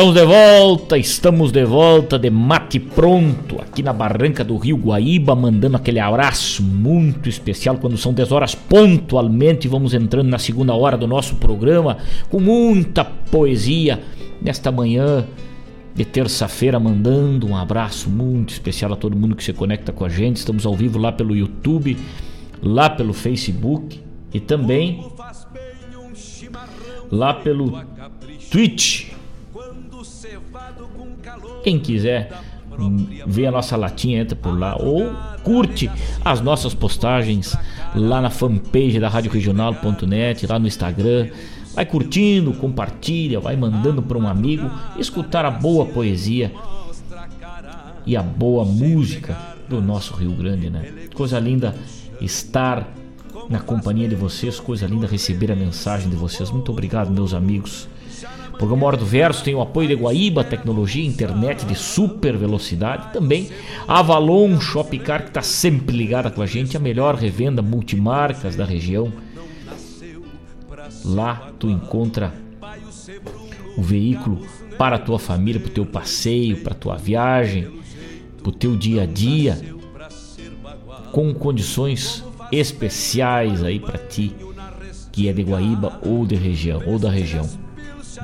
Estamos de volta, estamos de volta de mate pronto aqui na barranca do Rio Guaíba, mandando aquele abraço muito especial quando são 10 horas pontualmente. Vamos entrando na segunda hora do nosso programa com muita poesia nesta manhã de terça-feira, mandando um abraço muito especial a todo mundo que se conecta com a gente. Estamos ao vivo lá pelo YouTube, lá pelo Facebook e também lá pelo Twitch quem quiser ver a nossa latinha, entra por lá ou curte as nossas postagens lá na fanpage da Rádio Regional.net, lá no Instagram. Vai curtindo, compartilha, vai mandando para um amigo escutar a boa poesia e a boa música do nosso Rio Grande, né? Coisa linda estar na companhia de vocês, coisa linda receber a mensagem de vocês. Muito obrigado, meus amigos. Programa Hora do Verso tem o apoio de Guaíba, tecnologia, internet de super velocidade. Também Avalon Shopcar, que está sempre ligada com a gente, a melhor revenda multimarcas da região. Lá tu encontra o veículo para a tua família, para o teu passeio, para a tua viagem, para o teu dia a dia, com condições especiais aí para ti que é de Guaíba ou de região ou da região.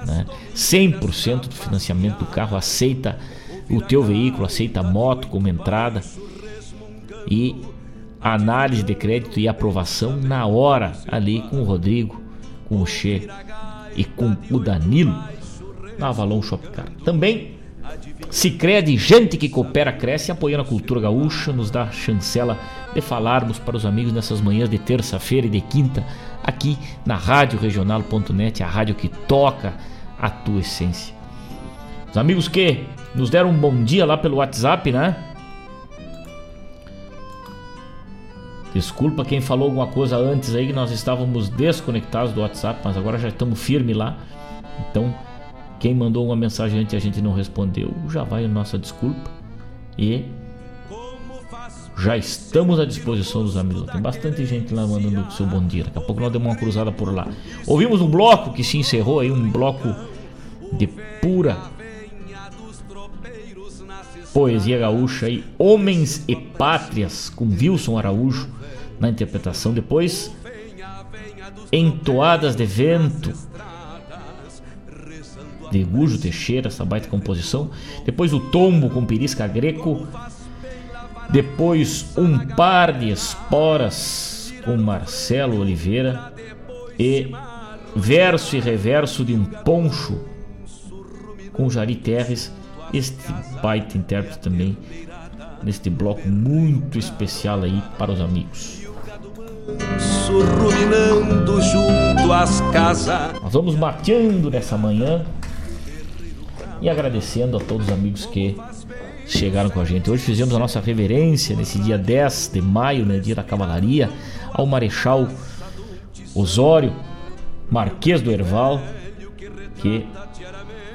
Né? 100% do financiamento do carro aceita o teu veículo, aceita a moto como entrada e análise de crédito e aprovação na hora ali com o Rodrigo, com o Che e com o Danilo na Avalon Shopcar. Também Sicredi, gente que coopera, cresce, apoiando a cultura gaúcha, nos dá chancela de falarmos para os amigos nessas manhãs de terça-feira e de quinta, aqui na Rádio Regional.net, a rádio que toca a tua essência. Os amigos que nos deram um bom dia lá pelo WhatsApp, né? Desculpa quem falou alguma coisa antes aí que nós estávamos desconectados do WhatsApp, mas agora já estamos firme lá. Então, quem mandou uma mensagem antes e a gente não respondeu, já vai a nossa desculpa. E já estamos à disposição dos amigos. Tem bastante gente lá mandando o seu bom dia. Daqui a pouco nós demos uma cruzada por lá. Ouvimos um bloco que se encerrou aí, um bloco de pura poesia gaúcha aí, Homens e Pátrias, com Wilson Araújo na interpretação. Depois, Entoadas de Vento, de Gujo Teixeira, essa baita composição. Depois o Tombo com Pirisca Greco. Depois um par de esporas com Marcelo Oliveira. E verso e reverso de um poncho com Jari Terres. Este baita intérprete também neste bloco muito especial aí para os amigos. Surruminando junto às casas. Nós vamos mateando nessa manhã e agradecendo a todos os amigos que chegaram com a gente. Hoje fizemos a nossa reverência nesse dia 10 de maio, né, dia da cavalaria, ao Marechal Osório, Marquês do Erval, que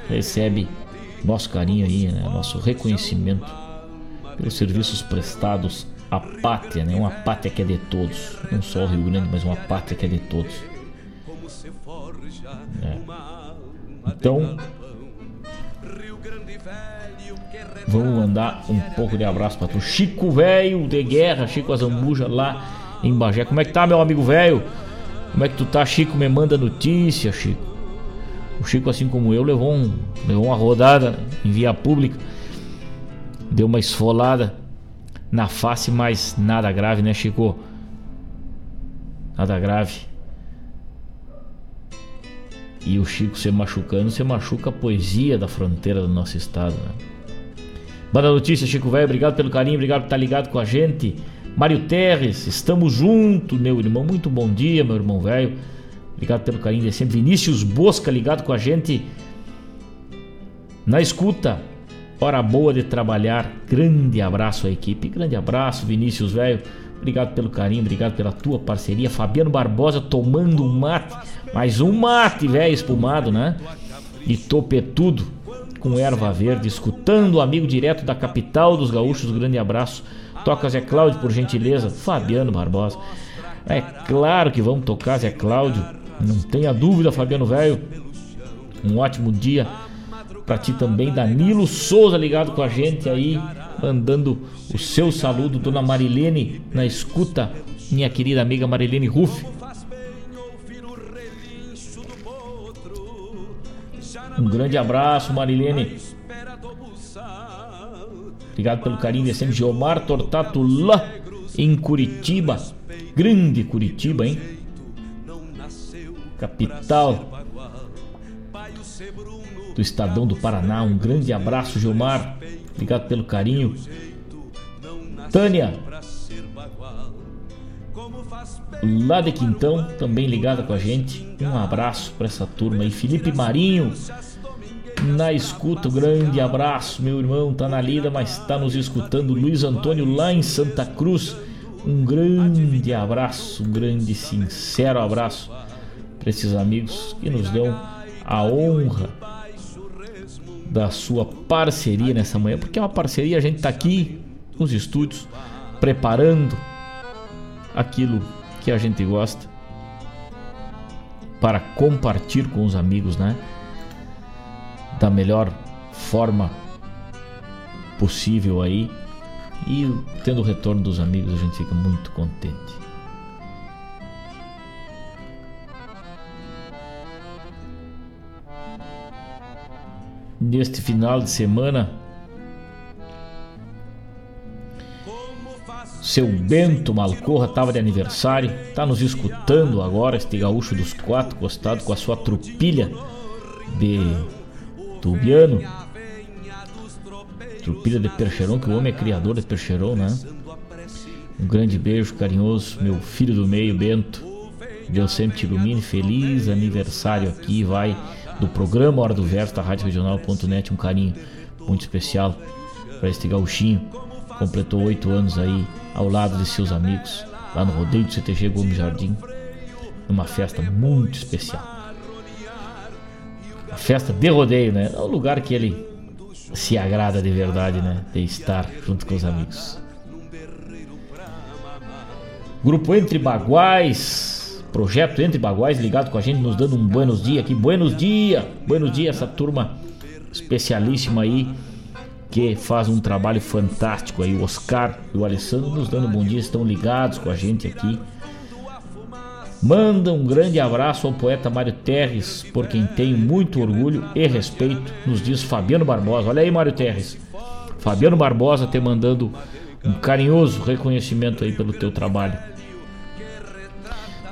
recebe nosso carinho aí, né, nosso reconhecimento pelos serviços prestados à pátria, né, uma pátria que é de todos, não só o Rio Grande, mas uma pátria que é de todos. É. Então, Vamos mandar um pouco de abraço para tu. Chico Velho de Guerra, Chico Azambuja lá em Bagé. Como é que tá, meu amigo velho? Como é que tu tá, Chico? Me manda notícia, Chico. O Chico, assim como eu, levou, um, levou uma rodada em via pública. Deu uma esfolada na face, mas nada grave, né, Chico? Nada grave. E o Chico se machucando, se machuca a poesia da fronteira do nosso estado, né? Manda notícia, Chico Velho, obrigado pelo carinho, obrigado por estar ligado com a gente. Mário Terres, estamos juntos, meu irmão. Muito bom dia, meu irmão velho. Obrigado pelo carinho de sempre. Vinícius Bosca ligado com a gente na escuta. Hora boa de trabalhar. Grande abraço à equipe. Grande abraço, Vinícius velho. Obrigado pelo carinho, obrigado pela tua parceria. Fabiano Barbosa tomando um mate. Mais um mate, velho, espumado, né? E topetudo com erva verde, escutando o amigo direto da capital dos gaúchos. Grande abraço. Toca Zé Cláudio, por gentileza. Fabiano Barbosa. É claro que vamos tocar Zé Cláudio. Não tenha dúvida, Fabiano Velho. Um ótimo dia Pra ti também, Danilo Souza ligado com a gente aí, mandando o seu saludo, Dona Marilene na escuta, minha querida amiga Marilene Ruff. Um grande abraço, Marilene. Obrigado pelo carinho de sempre. Geomar Tortato lá em Curitiba. Grande Curitiba, hein? Capital do Estadão do Paraná. Um grande abraço, Gilmar. Obrigado pelo carinho. Tânia, lá de Quintão, também ligada com a gente. Um abraço para essa turma aí. Felipe Marinho, na escuta, um grande abraço. Meu irmão tá na lida, mas tá nos escutando. Luiz Antônio lá em Santa Cruz. Um grande abraço, um grande sincero abraço para esses amigos que nos dão a honra da sua parceria nessa manhã, porque é uma parceria, a gente está aqui nos estúdios preparando aquilo que a gente gosta para compartilhar com os amigos, né? Da melhor forma possível aí. E tendo o retorno dos amigos, a gente fica muito contente. neste final de semana. Seu Bento Malcorra estava de aniversário, está nos escutando agora, este gaúcho dos quatro costados com a sua trupilha de tubiano. Trupilha de Percheron, que o homem é criador de Percheron, né? Um grande beijo carinhoso, meu filho do meio, Bento. Deus sempre te ilumine. Feliz aniversário aqui, vai do programa Hora do Verso da Rádio Regional.net. Um carinho muito especial para este gauchinho. Completou oito anos aí ao lado de seus amigos lá no rodeio do CTG Gomes Jardim. Numa festa muito especial. A festa de rodeio, né? É o lugar que ele se agrada de verdade, né? De estar junto com os amigos. Grupo Entre Baguais Projeto Entre Baguais ligado com a gente, nos dando um buenos dias aqui. Buenos dias, buenos dias, essa turma especialíssima aí que faz um trabalho fantástico aí. O Oscar e o Alessandro nos dando bom dia, estão ligados com a gente aqui. Manda um grande abraço ao poeta Mário Terres, por quem tenho muito orgulho e respeito, nos diz Fabiano Barbosa. Olha aí, Mário Terres. Fabiano Barbosa te mandando um carinhoso reconhecimento aí pelo teu trabalho.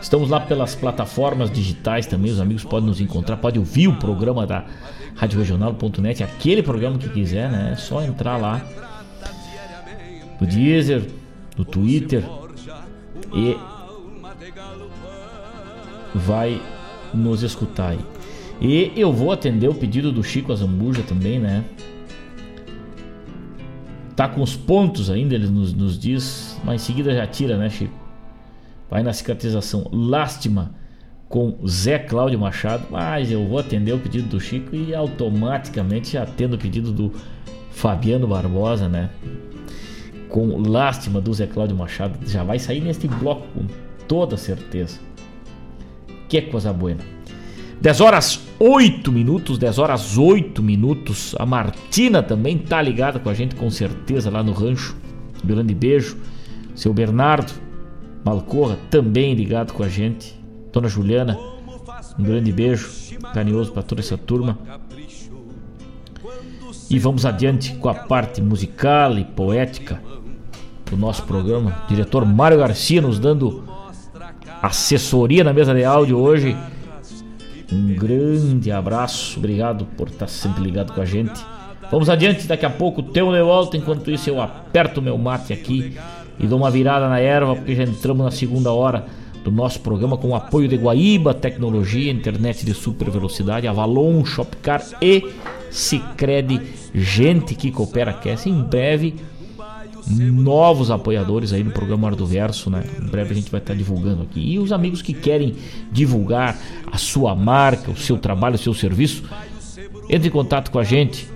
Estamos lá pelas plataformas digitais também, os amigos podem nos encontrar, pode ouvir o programa da radioregional.net, aquele programa que quiser, né? É só entrar lá no Deezer, no Twitter e vai nos escutar aí. E eu vou atender o pedido do Chico Azambuja também, né? Tá com os pontos ainda, ele nos, nos diz, mas em seguida já tira, né, Chico? vai na cicatrização Lástima com Zé Cláudio Machado, mas eu vou atender o pedido do Chico e automaticamente atendo o pedido do Fabiano Barbosa, né? Com Lástima do Zé Cláudio Machado, já vai sair neste bloco com toda certeza. Que coisa boa. 10 horas 8 minutos, 10 horas 8 minutos. A Martina também tá ligada com a gente com certeza lá no rancho. Grande beijo. Seu Bernardo, Malcorra, também ligado com a gente. Dona Juliana, um grande beijo carinhoso para toda essa turma. E vamos adiante com a parte musical e poética do nosso programa. diretor Mário Garcia nos dando assessoria na mesa de áudio hoje. Um grande abraço, obrigado por estar sempre ligado com a gente. Vamos adiante, daqui a pouco teu de volta. Enquanto isso, eu aperto meu mate aqui e dou uma virada na erva, porque já entramos na segunda hora do nosso programa com o apoio de Guaíba Tecnologia, internet de super velocidade, Avalon, Shopcar e Cicred, gente que coopera Cast. Em breve, novos apoiadores aí no programa Hora do Verso, né? Em breve a gente vai estar divulgando aqui. E os amigos que querem divulgar a sua marca, o seu trabalho, o seu serviço, entre em contato com a gente,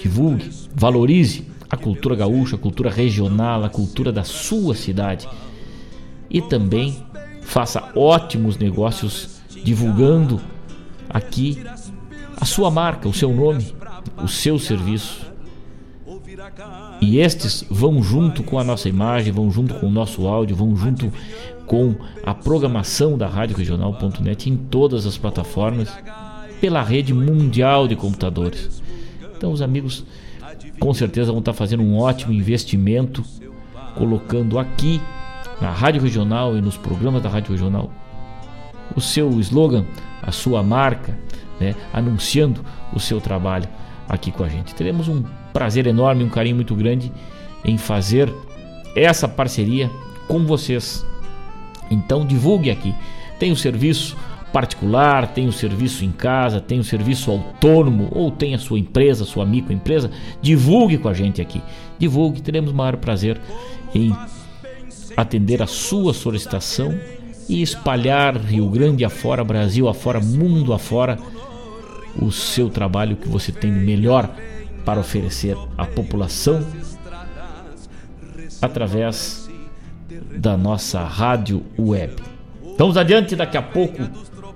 divulgue, valorize a cultura gaúcha, a cultura regional, a cultura da sua cidade. E também faça ótimos negócios divulgando aqui a sua marca, o seu nome, o seu serviço. E estes vão junto com a nossa imagem, vão junto com o nosso áudio, vão junto com a programação da Rádio Regional.net em todas as plataformas, pela rede mundial de computadores. Então, os amigos com certeza vão estar fazendo um ótimo investimento, colocando aqui na Rádio Regional e nos programas da Rádio Regional o seu slogan, a sua marca, né, anunciando o seu trabalho aqui com a gente. Teremos um prazer enorme, um carinho muito grande em fazer essa parceria com vocês. Então divulgue aqui. Tem o serviço particular, tem o serviço em casa, tem o serviço autônomo ou tem a sua empresa, sua microempresa, divulgue com a gente aqui. Divulgue, teremos o maior prazer em atender a sua solicitação e espalhar Rio Grande afora, Brasil afora, mundo afora o seu trabalho que você tem melhor para oferecer à população através da nossa rádio web. Vamos adiante, daqui a pouco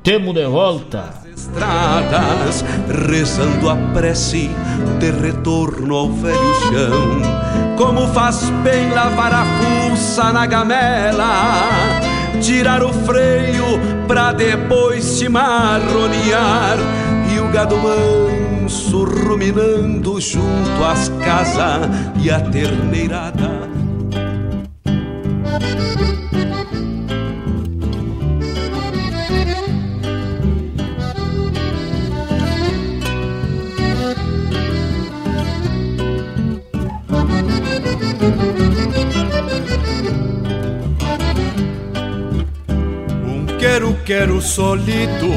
temos de volta. Estradas, rezando a prece de retorno ao velho chão. Como faz bem lavar a fuça na gamela, tirar o freio pra depois te marronear. E o gado manso ruminando junto às casas e a terneirada quero, solito,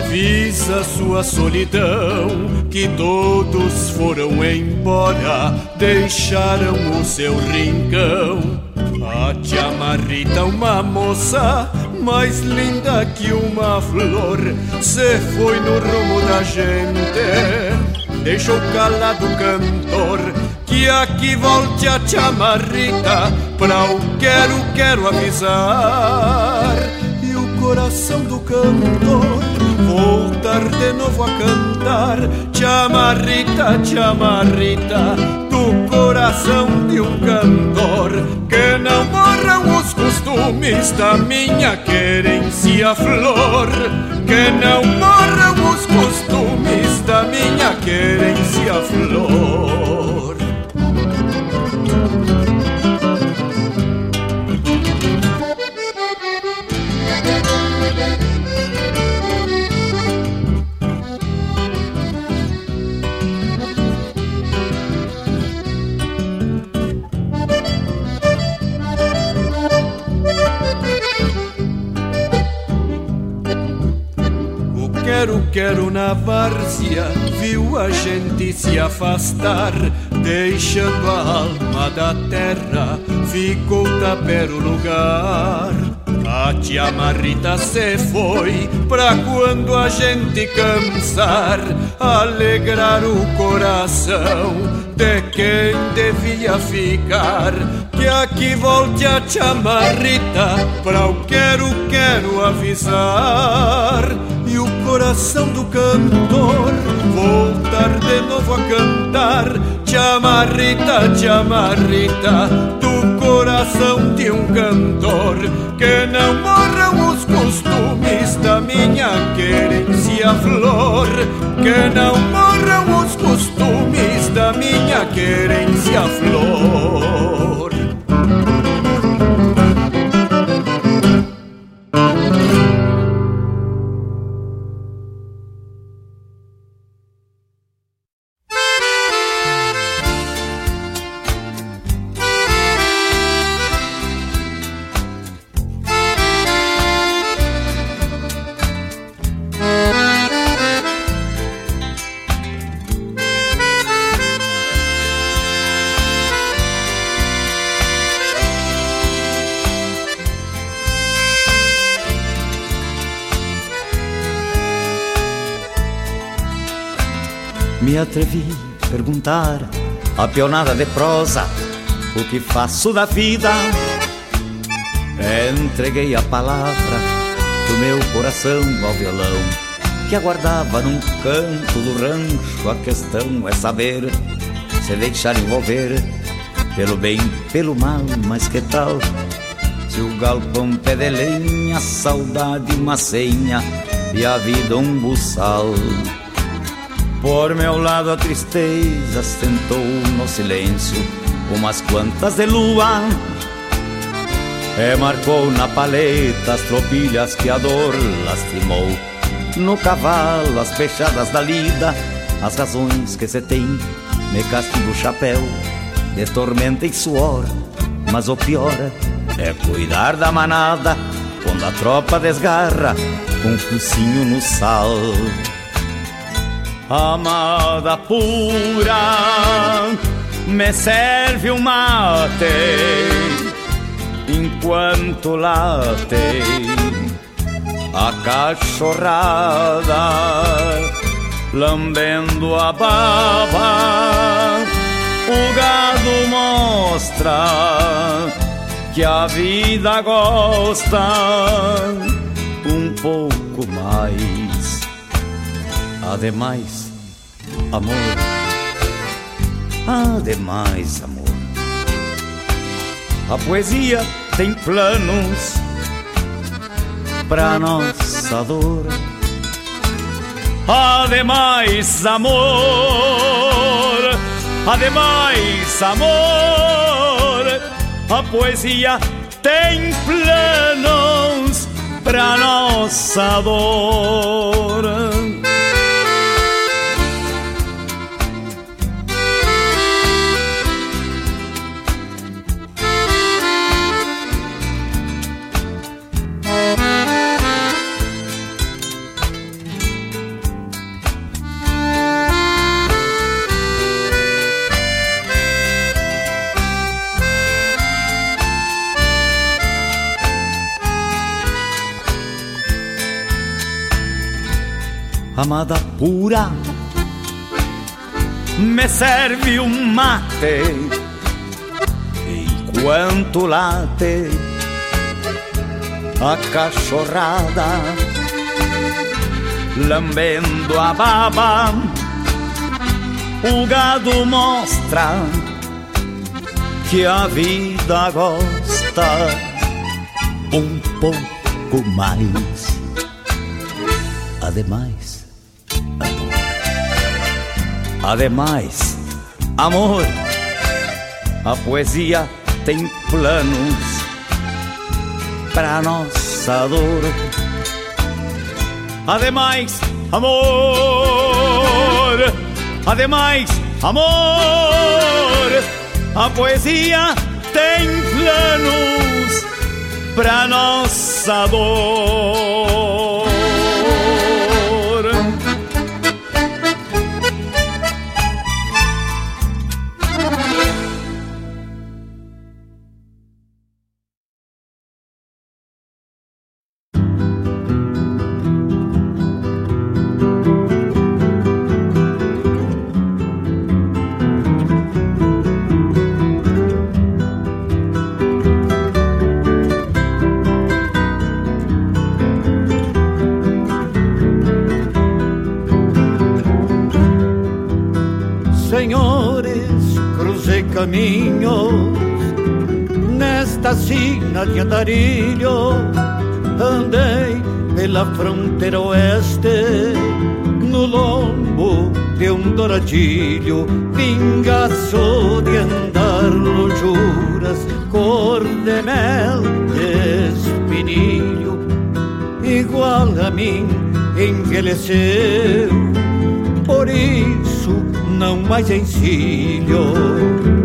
avisa sua solidão, que todos foram embora, deixaram o seu rincão. A tia Marita, uma moça mais linda que uma flor, se foi no rumo da gente, deixou calado o cantor. Que aqui volte a tia Marita, pra o quero, quero avisar coração do cantor. Voltar de novo a cantar. Chamarrita, chamarrita do coração de um cantor. Que não morram os costumes da minha querência flor. Que não morram os costumes da minha querência flor quero, na várzea, viu a gente se afastar, deixando a alma da terra, ficou tapero o lugar. A tia Marita se foi pra quando a gente cansar, alegrar o coração de quem devia ficar. Que aqui volte a tia Marita pra o quero, quero avisar coração do cantor voltar de novo a cantar. Chamarrita, chamarrita, do coração de um cantor, que não morram os costumes da minha querência flor, que não morram os costumes da minha querência flor. Atrevi a perguntar a pionada de prosa o que faço da vida. Entreguei a palavra do meu coração ao violão que aguardava num canto do rancho. A questão é saber se deixar envolver pelo bem, pelo mal, mas que tal? Se o galpão pé de lenha, saudade uma senha e a vida um buçal. Por meu lado a tristeza sentou no silêncio umas quantas de lua marcou na paleta as tropilhas que a dor lastimou. No cavalo as fechadas da lida As razões que se tem Me castigo o chapéu De tormenta e suor. Mas o pior é cuidar da manada Quando a tropa desgarra Com um focinho no sal Amada pura, me serve um mate enquanto late a cachorrada, lambendo a baba. O gado mostra que a vida gosta um pouco mais. Ademais, amor. Ademais, amor. A poesia tem planos pra nossa dor. Ademais, amor. Ademais, amor. A poesia tem planos pra nossa dor. Amada pura, me serve um mate enquanto late a cachorrada, lambendo a baba, o gado mostra que a vida gosta um pouco mais. Ademais, Ademais, amor, a poesia tem planos para nossa dor. Ademais, amor, ademais, amor, a poesia tem planos para nossa dor. Caminhos nesta sina de andarilho andei pela fronteira oeste no lombo de um douradilho pingaço de andar lonjuras cor de mel de espinilho igual a mim envelheceu por isso não mais encilho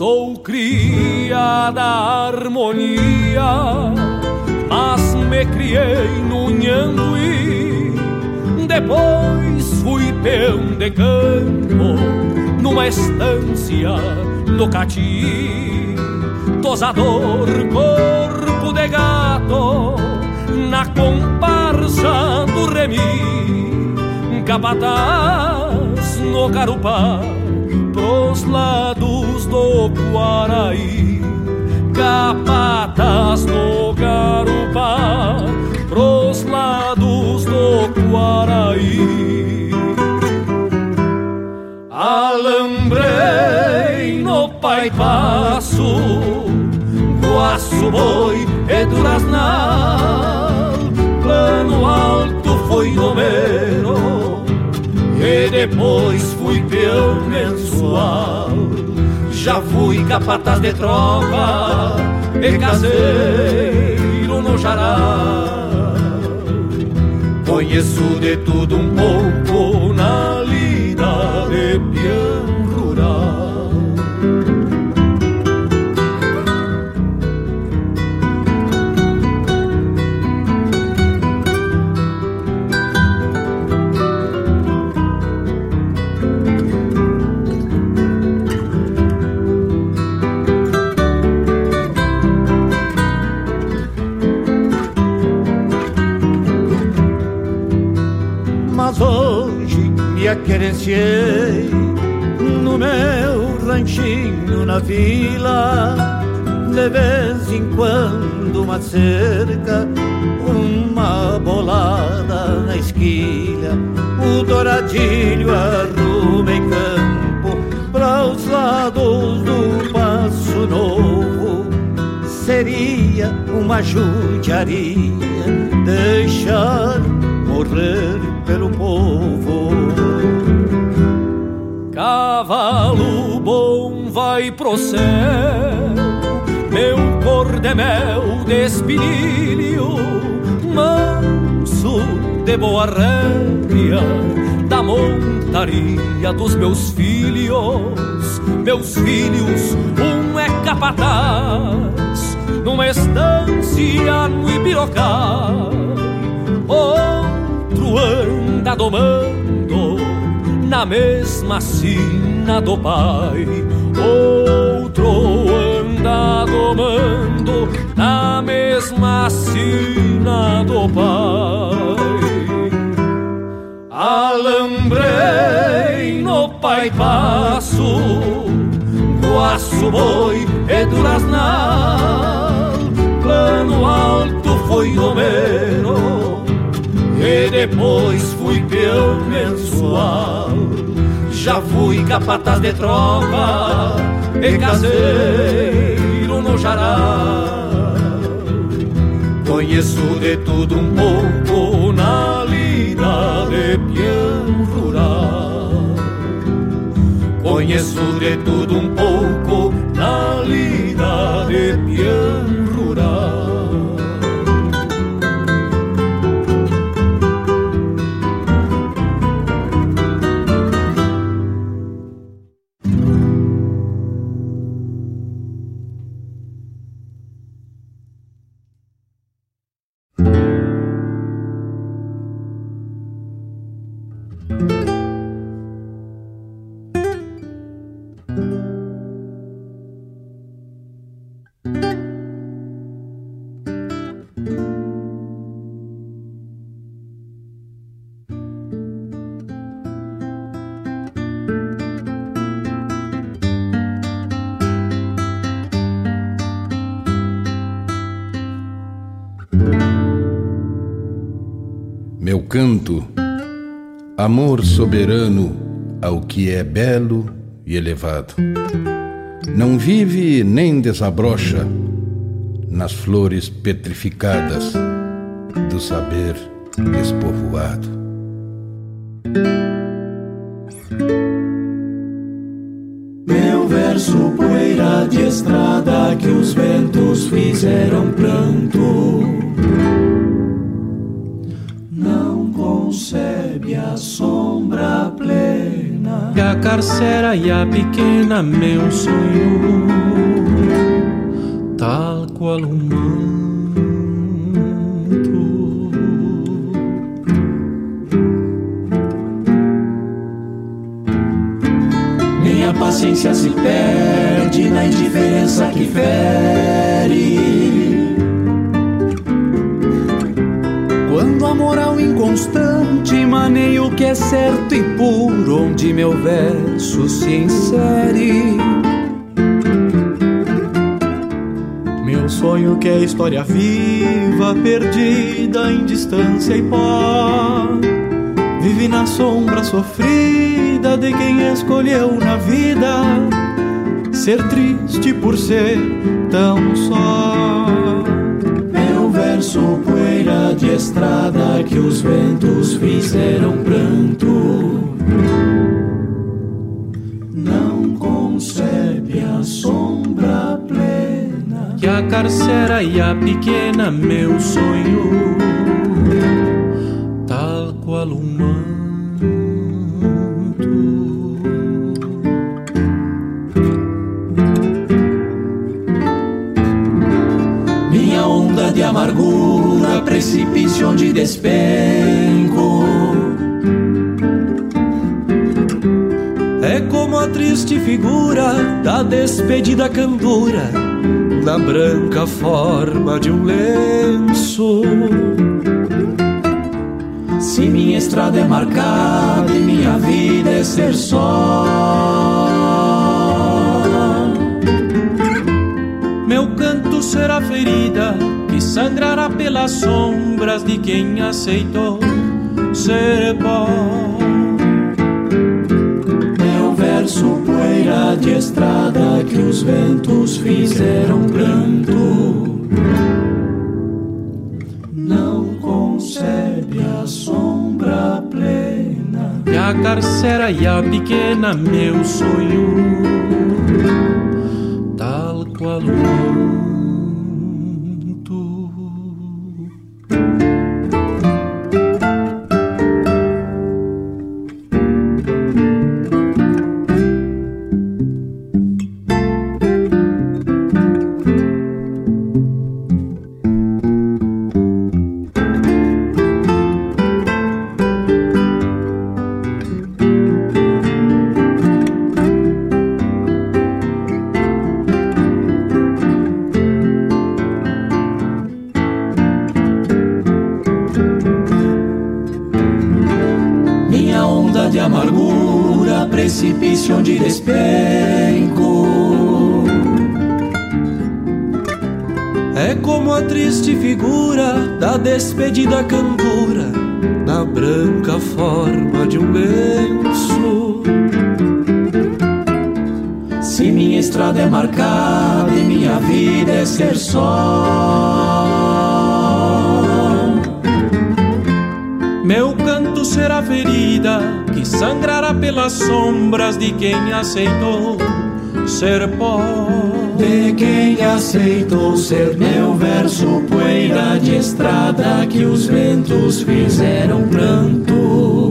Sou cria da harmonia, mas me criei no Nhanguí. Depois fui peão de campo, numa estância do Cati. Tosador, corpo de gato, na comparsa do remi. Capataz no carupá, pros lados do Guaraí, capataz do Garupá, pros lados do Guaraí. Alambrei no Pai Passo, Guaço Boi e Duraznal, plano alto foi número e depois fui peão mensual. Já fui capataz de tropa E caseiro no Jará Conheço de tudo um pouco na lida de peão no meu ranchinho na vila. De vez em quando uma cerca, uma bolada na esquilha. O douradilho arruma em campo para os lados do Passo Novo. Seria uma judiaria deixar morrer Cavalo bom vai pro céu, meu cordemel de espinilho, manso de boa rédea, da montaria dos meus filhos. Meus filhos, um é capataz, numa estância no Ibirocá, outro anda domando na mesma do pai. Outro anda domando na mesma sina do pai. Alambrei no pai passo, guaço boi e duraznal, plano alto foi Homero e depois fui peão mensual. Já fui capataz de tropa e caseiro no Jará. Conheço de tudo um pouco na lida de peão rural. Conheço de tudo um pouco na lida de peão rural. Canto, amor soberano ao que é belo e elevado. Não vive nem desabrocha nas flores petrificadas do saber despovoado. Meu sonho, tal qual um verso se insere. Meu sonho que é história viva, perdida em distância e pó. Vive na sombra sofrida de quem escolheu na vida ser triste por ser tão só. Meu verso poeira de estrada que os ventos fizeram pranto. Sonho, tal qual um de amargura, precipício onde despenco. É como a triste figura da despedida candura, na branca forma de um lenço. Pelas sombras de quem aceitou ser pó. Meu verso poeira de estrada que os ventos fizeram pranto. Não concebe a sombra plena. E a carcera e a pequena, meu sonho, tal qual o despedida cantora na branca forma de um lenço. Se minha estrada é marcada e minha vida é ser só, meu canto será ferida sangrará pelas sombras de quem aceitou ser pó de quem aceitou ser meu verso poeira de estrada que os ventos fizeram pranto.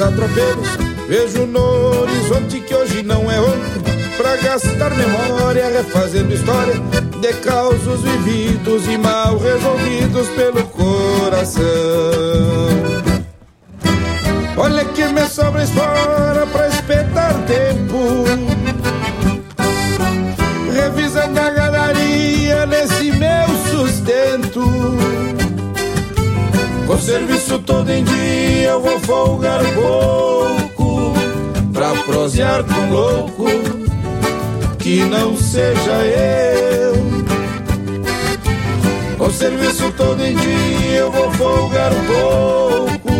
Meus atropelos. Vejo no horizonte que hoje não é ontem, pra gastar memória, refazendo história prosear com louco que não seja eu. Com serviço todo em dia eu vou folgar pouco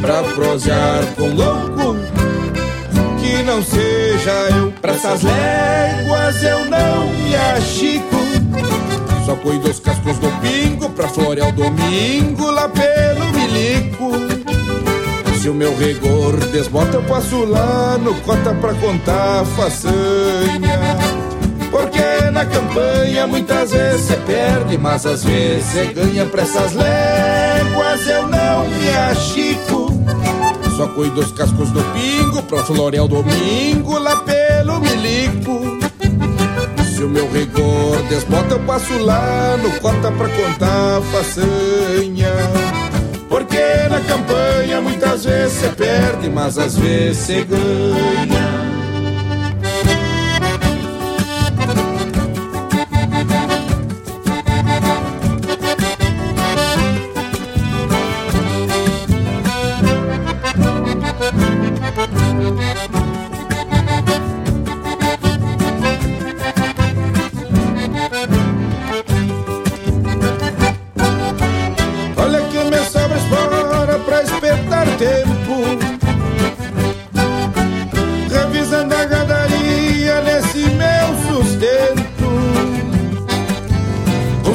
Pra prosear com louco que não seja eu. Pra essas léguas eu não me achico. Só cuido dos cascos do pingo pra florear o domingo lá pelo milico. Se o meu rigor desbota, eu passo lá no cota pra contar façanha. Porque na campanha muitas vezes você perde, mas às vezes você ganha pra essas léguas. Eu não me achico. Só cuido dos cascos do pingo pra florear o domingo lá pelo milico. Se o meu rigor desbota, eu passo lá no cota pra contar façanha. Porque na campanha muitas vezes você perde, mas às vezes você ganha.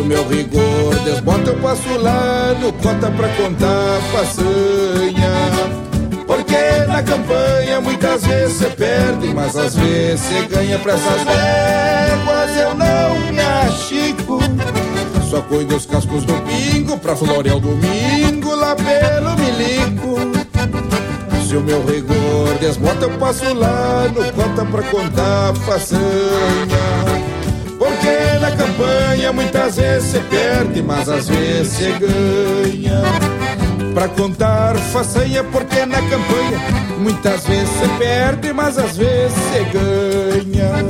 o meu rigor desbota, eu passo lá no cota pra contar façanha. Porque na campanha muitas vezes você perde, mas às vezes você ganha pra essas léguas. Eu não me achico. Só cuido dos cascos do pingo pra florear o domingo lá pelo milico. Se o meu rigor desbota, eu passo lá no conta pra contar façanha. Na campanha muitas vezes você perde, mas às vezes você ganha. Pra contar façanha, porque na campanha muitas vezes você perde, mas às vezes você ganha.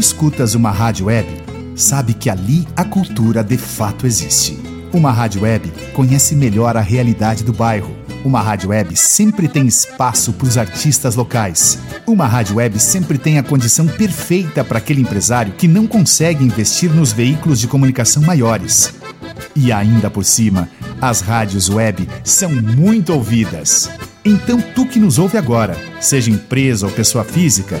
Escutas uma rádio web, sabe que ali a cultura de fato existe. Uma rádio web conhece melhor a realidade do bairro. Uma rádio web sempre tem espaço para os artistas locais. Uma rádio web sempre tem a condição perfeita para aquele empresário que não consegue investir nos veículos de comunicação maiores. E ainda por cima, as rádios web são muito ouvidas. Então, tu que nos ouve agora, seja empresa ou pessoa física,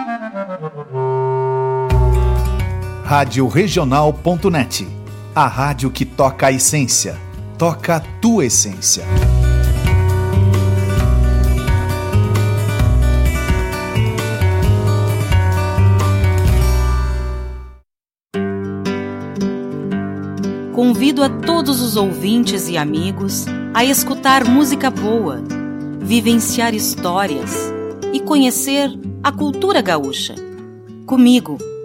Radioregional.net. A rádio que toca a essência. Toca a tua essência. Convido a todos os ouvintes e amigos a escutar música boa, vivenciar histórias e conhecer a cultura gaúcha. Comigo,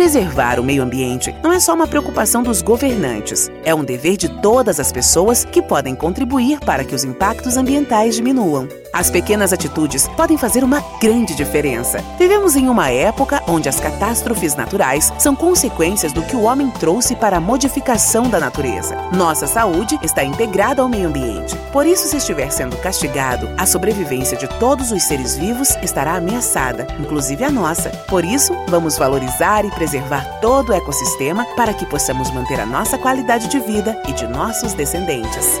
Preservar o meio ambiente não é só uma preocupação dos governantes, é um dever de todas as pessoas que podem contribuir para que os impactos ambientais diminuam. As pequenas atitudes podem fazer uma grande diferença. Vivemos em uma época onde as catástrofes naturais são consequências do que o homem trouxe para a modificação da natureza. Nossa saúde está integrada ao meio ambiente. Por isso, se estiver sendo castigado, a sobrevivência de todos os seres vivos estará ameaçada, inclusive a nossa. Por isso, vamos valorizar e preservar todo o ecossistema para que possamos manter a nossa qualidade de vida e de nossos descendentes.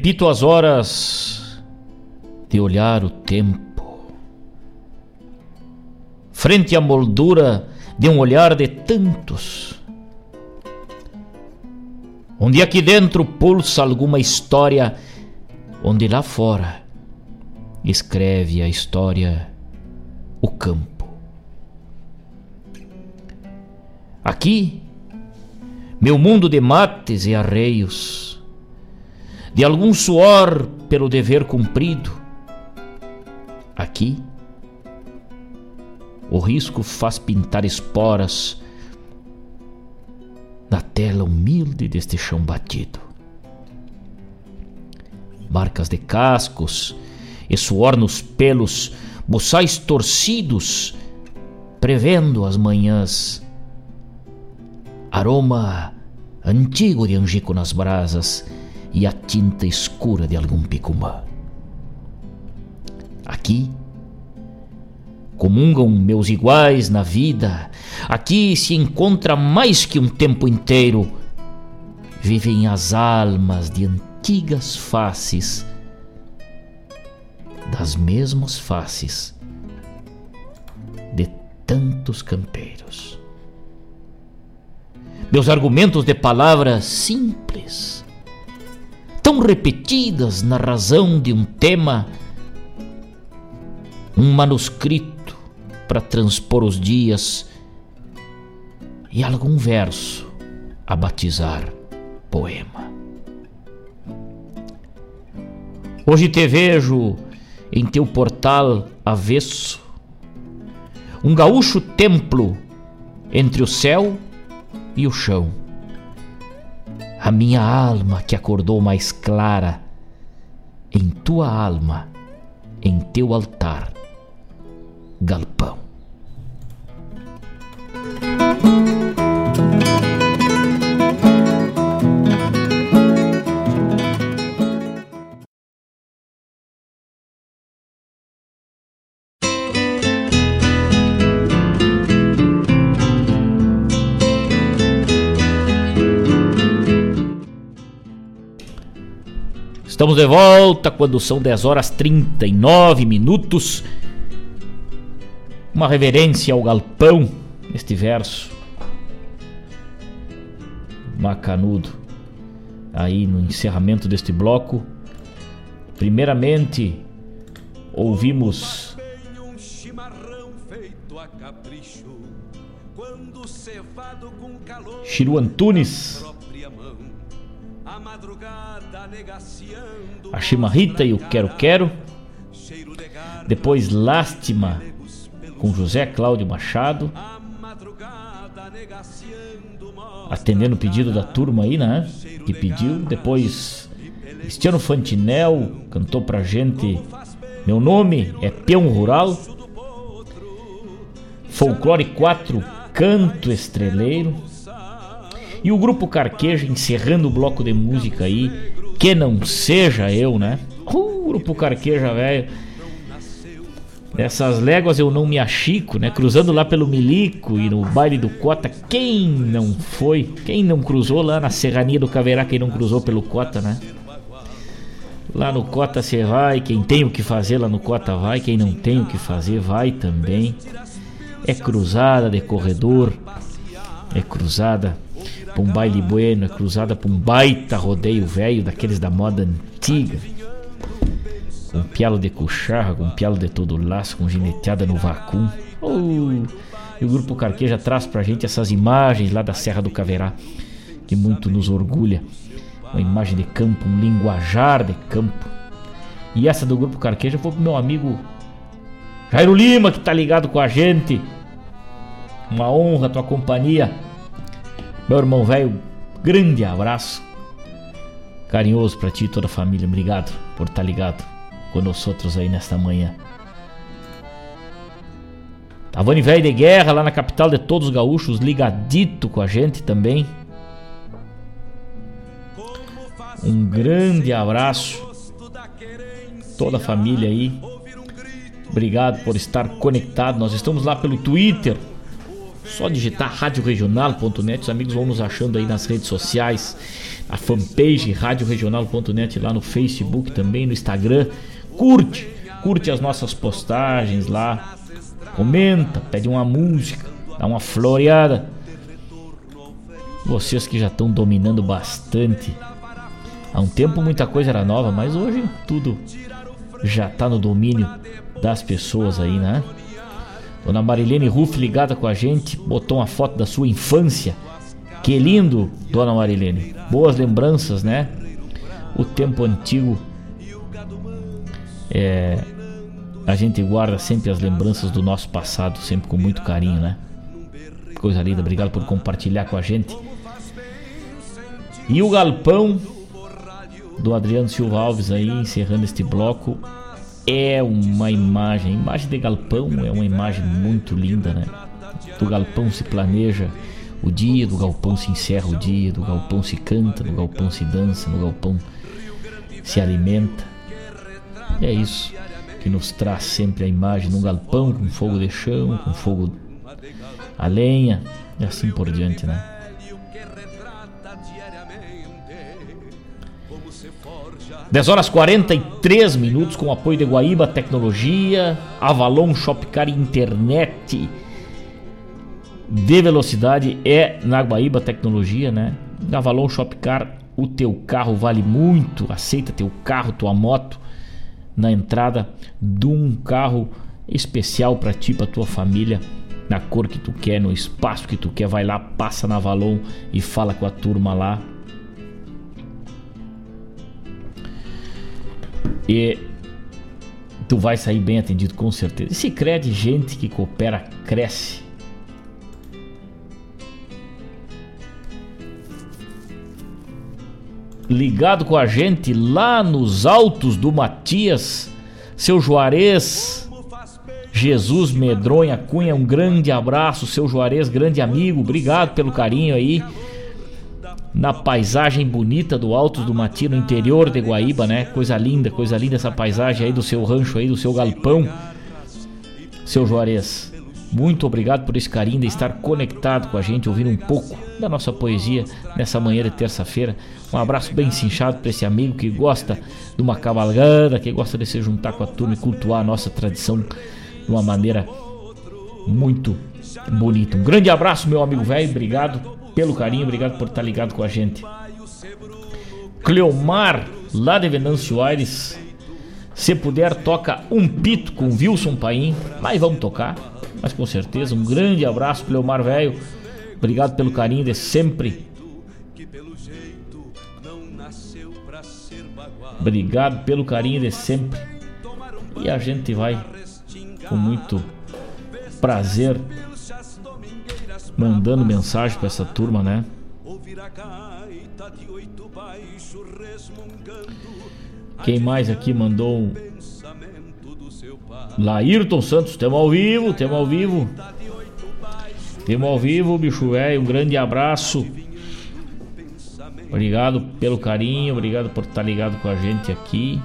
Repito as horas de olhar o tempo, frente à moldura de um olhar de tantos, onde aqui dentro pulsa alguma história, onde lá fora escreve a história o campo. Aqui, meu mundo de mates e arreios, de algum suor pelo dever cumprido. Aqui, o risco faz pintar esporas na tela humilde deste chão batido. Marcas de cascos e suor nos pelos, buçais torcidos, prevendo as manhãs. Aroma antigo de angico nas brasas e a tinta escura de algum picumã. Aqui comungam meus iguais na vida, aqui se encontra mais que um tempo inteiro. Vivem as almas de antigas faces, das mesmas faces de tantos campeiros. Meus argumentos de palavras simples, tão repetidas na razão de um tema, um manuscrito para transpor os dias e algum verso a batizar poema. Hoje te vejo em teu portal avesso, um gaúcho templo entre o céu e o chão a minha alma que acordou mais clara, em tua alma, em teu altar, galpão. Estamos de volta quando são 10 horas 39 minutos. uma reverência ao galpão neste verso. Macanudo. Aí no encerramento deste bloco, primeiramente ouvimos Chiru Antunes, a Chimarrita e o Quero Quero, depois Lástima com José Cláudio Machado, atendendo o pedido da turma aí, né? Que pediu. Depois, Cristiano Fantinel cantou pra gente. Meu nome é Peão Rural. Folclore 4, Canto Estreleiro. E o grupo Carqueja encerrando o bloco de música aí. Que não seja eu, né? Uh, grupo Carqueja, velho Nessas léguas eu não me achico, né? Cruzando lá pelo Milico e no baile do Cota, quem não foi? Quem não cruzou lá na Serrania do Caverá? Quem não cruzou pelo Cota, né? Lá no Cota você vai, quem tem o que fazer lá no Cota vai, quem não tem o que fazer vai também. É cruzada de corredor, é cruzada pra um baile bueno, é cruzada pra um baita rodeio velho daqueles da moda antiga com pialo de cucharra, com pialo de todo laço, com gineteada no vacum. E o Grupo Carqueja traz pra gente essas imagens lá da Serra do Caverá, que muito nos orgulha. Uma imagem de campo, um linguajar de campo. E essa do Grupo Carqueja foi pro meu amigo Jairo Lima, que tá ligado com a gente. Uma honra a tua companhia. Meu irmão velho, grande abraço. Carinhoso para ti e toda a família. Obrigado por estar tá ligado outros aí nesta manhã. Tavani Velho de Guerra, lá na capital de todos os gaúchos, ligadito com a gente também. Um grande abraço. Toda a família aí. Obrigado por estar conectado. Nós estamos lá pelo Twitter. Só digitar radioregional.net. Os amigos vão nos achando aí nas redes sociais. A fanpage radioregional.net lá no Facebook também, no Instagram curte, curte as nossas postagens lá, comenta, pede uma música, dá uma floreada. Vocês que já estão dominando bastante. Há um tempo muita coisa era nova, mas hoje tudo já está no domínio das pessoas aí, né? Dona Marilene Ruff ligada com a gente, botou uma foto da sua infância. Que lindo, Dona Marilene. Boas lembranças, né? O tempo antigo é, a gente guarda sempre as lembranças do nosso passado, sempre com muito carinho, né? Coisa linda, obrigado por compartilhar com a gente. E o galpão do Adriano Silva Alves aí, encerrando este bloco, é uma imagem, imagem de galpão é uma imagem muito linda, né? Do galpão se planeja o dia, do galpão se encerra o dia, do galpão se canta, do galpão se dança, no galpão se alimenta. E é isso que nos traz sempre a imagem de um galpão com fogo de chão, com fogo a lenha e assim por diante, né? Dez horas 43 minutos com apoio de Guaíba Tecnologia, Avalon Shopcar Internet de velocidade é na Guaíba Tecnologia, né? Avalon Shopcar, o teu carro vale muito, aceita teu carro, tua moto na entrada de um carro especial para ti, para tua família, na cor que tu quer, no espaço que tu quer. Vai lá, passa na Valon e fala com a turma lá. E tu vai sair bem atendido com certeza. E se crede gente que coopera, cresce. ligado com a gente lá nos altos do Matias, seu Juarez, Jesus Medronha Cunha, um grande abraço, seu Juarez, grande amigo, obrigado pelo carinho aí. Na paisagem bonita do Altos do Matias, no interior de Guaíba, né? Coisa linda, coisa linda essa paisagem aí do seu rancho aí, do seu galpão. Seu Juarez, muito obrigado por esse carinho de estar conectado com a gente, ouvindo um pouco da nossa poesia nessa manhã de terça-feira. Um abraço bem cinchado para esse amigo que gosta de uma cavalgada, que gosta de se juntar com a turma e cultuar a nossa tradição de uma maneira muito bonito. Um grande abraço, meu amigo velho. Obrigado pelo carinho, obrigado por estar ligado com a gente. Cleomar, lá de Venâncio Aires. Se puder, toca um pito com Wilson Paim. Mas vamos tocar, mas com certeza. Um grande abraço, Cleomar velho. Obrigado pelo carinho de sempre. Obrigado pelo carinho de sempre. E a gente vai com muito prazer mandando mensagem para essa turma, né? Quem mais aqui mandou? Laírton Santos, temos ao vivo, temos ao vivo. Temos ao vivo, bicho velho. Um grande abraço. Obrigado pelo carinho, obrigado por estar ligado com a gente aqui.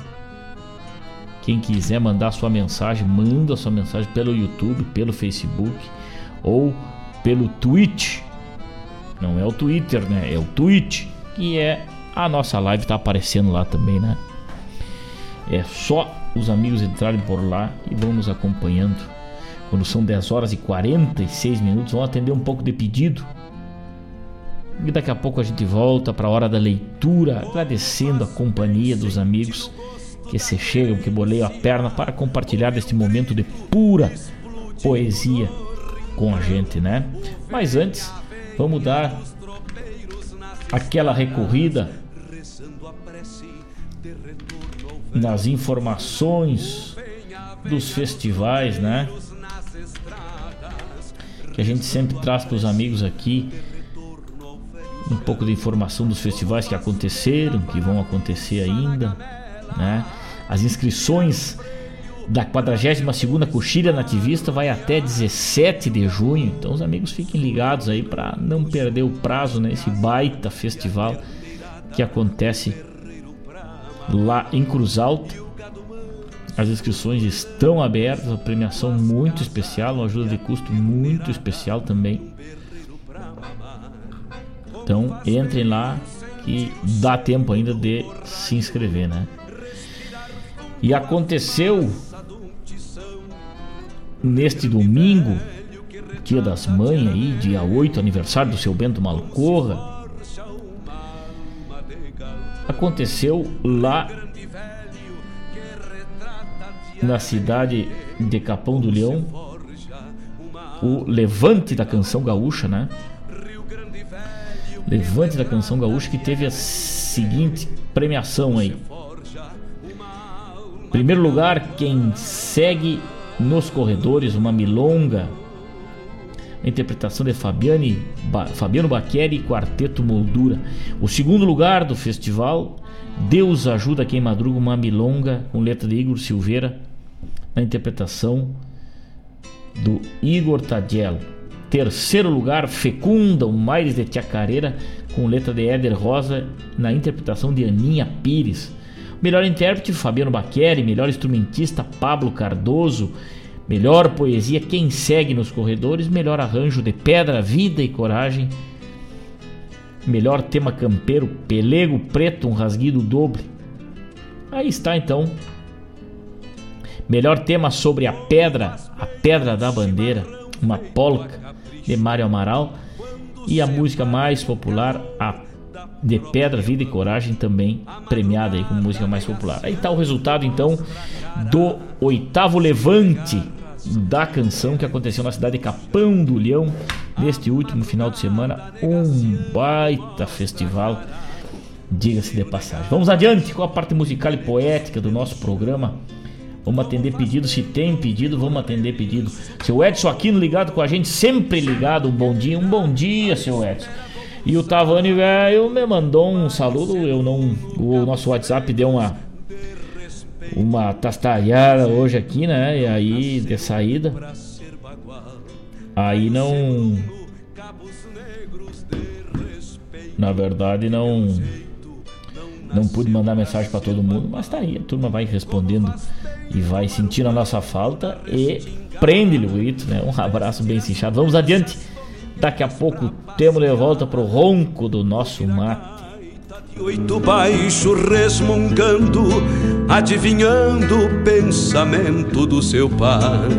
Quem quiser mandar sua mensagem, manda sua mensagem pelo YouTube, pelo Facebook ou pelo Twitch. Não é o Twitter, né? É o Twitch, que é a nossa live tá aparecendo lá também, né? É só os amigos entrarem por lá e vão nos acompanhando. Quando são 10 horas e 46 minutos, vão atender um pouco de pedido. E daqui a pouco a gente volta para a hora da leitura, agradecendo a companhia dos amigos que se chegam, que boleiam a perna para compartilhar deste momento de pura poesia com a gente, né? Mas antes, vamos dar aquela recorrida nas informações dos festivais, né? Que a gente sempre traz para os amigos aqui um pouco de informação dos festivais que aconteceram, que vão acontecer ainda né? As inscrições da 42ª Coxilha Nativista vai até 17 de junho, então os amigos fiquem ligados aí para não perder o prazo nesse né? baita festival que acontece lá em Cruz Alta. As inscrições estão abertas, a premiação muito especial, uma ajuda de custo muito especial também. Então entrem lá que dá tempo ainda de se inscrever, né? E aconteceu neste domingo, dia das mães aí, dia 8, aniversário do seu Bento Malcorra. Aconteceu lá na cidade de Capão do Leão o levante da canção gaúcha, né? Levante da canção gaúcha que teve a seguinte premiação aí. Primeiro lugar, quem segue nos corredores, uma milonga. A interpretação de Fabiane, ba, Fabiano Baqueri e Quarteto Moldura. O segundo lugar do festival, Deus Ajuda Quem Madruga, uma milonga com letra de Igor Silveira, na interpretação do Igor Tadiel. Terceiro lugar, Fecunda, o Mais de Tiacareira, com letra de Éder Rosa, na interpretação de Aninha Pires. Melhor intérprete, Fabiano Baqueri. Melhor instrumentista, Pablo Cardoso. Melhor poesia, Quem Segue nos Corredores. Melhor arranjo de Pedra, Vida e Coragem. Melhor tema campeiro, Pelego Preto, um rasguido doble. Aí está então. Melhor tema sobre a pedra, a pedra da bandeira, uma polca de Mário Amaral. E a música mais popular, a de Pedra, Vida e Coragem, também premiada aí como música mais popular. Aí tá o resultado então do oitavo levante da canção que aconteceu na cidade de Capão do Leão neste último final de semana. Um baita festival, diga-se de passagem. Vamos adiante com a parte musical e poética do nosso programa. Vamos atender pedido, se tem pedido, vamos atender pedido. Seu Edson Aquino ligado com a gente, sempre ligado. Um bom dia, um bom dia, seu Edson. E o Tavani, velho, me mandou um saludo. Eu não. O nosso WhatsApp deu uma. Uma tastalhada hoje aqui, né? E aí, de saída. Aí não. Na verdade, não. Não pude mandar mensagem para todo mundo, mas tá aí. A turma vai respondendo e vai sentindo a nossa falta e prende-lhe o grito, né? Um abraço bem cinchado. Vamos adiante. Daqui a pouco temos de volta pro ronco do nosso mate. Oito baixo resmungando, adivinhando o pensamento do seu pai.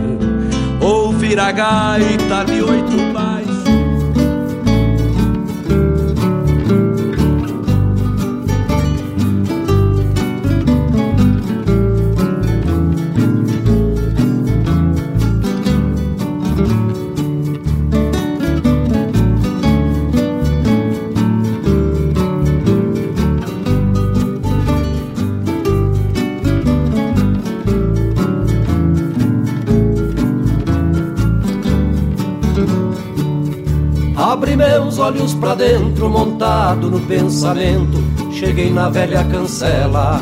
Ouve vira gaita de oito baixos. meus olhos pra dentro, montado no pensamento, cheguei na velha cancela.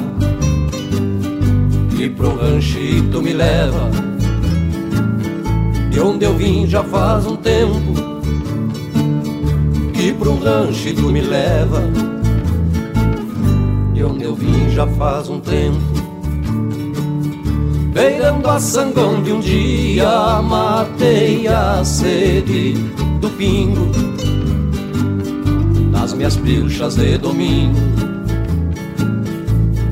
E pro ranchito me leva, de onde eu vim já faz um tempo. Que pro ranchito me leva, de onde eu vim já faz um tempo. Beirando a sangão de um dia, matei a sede do pingo minhas pilchas de domingo.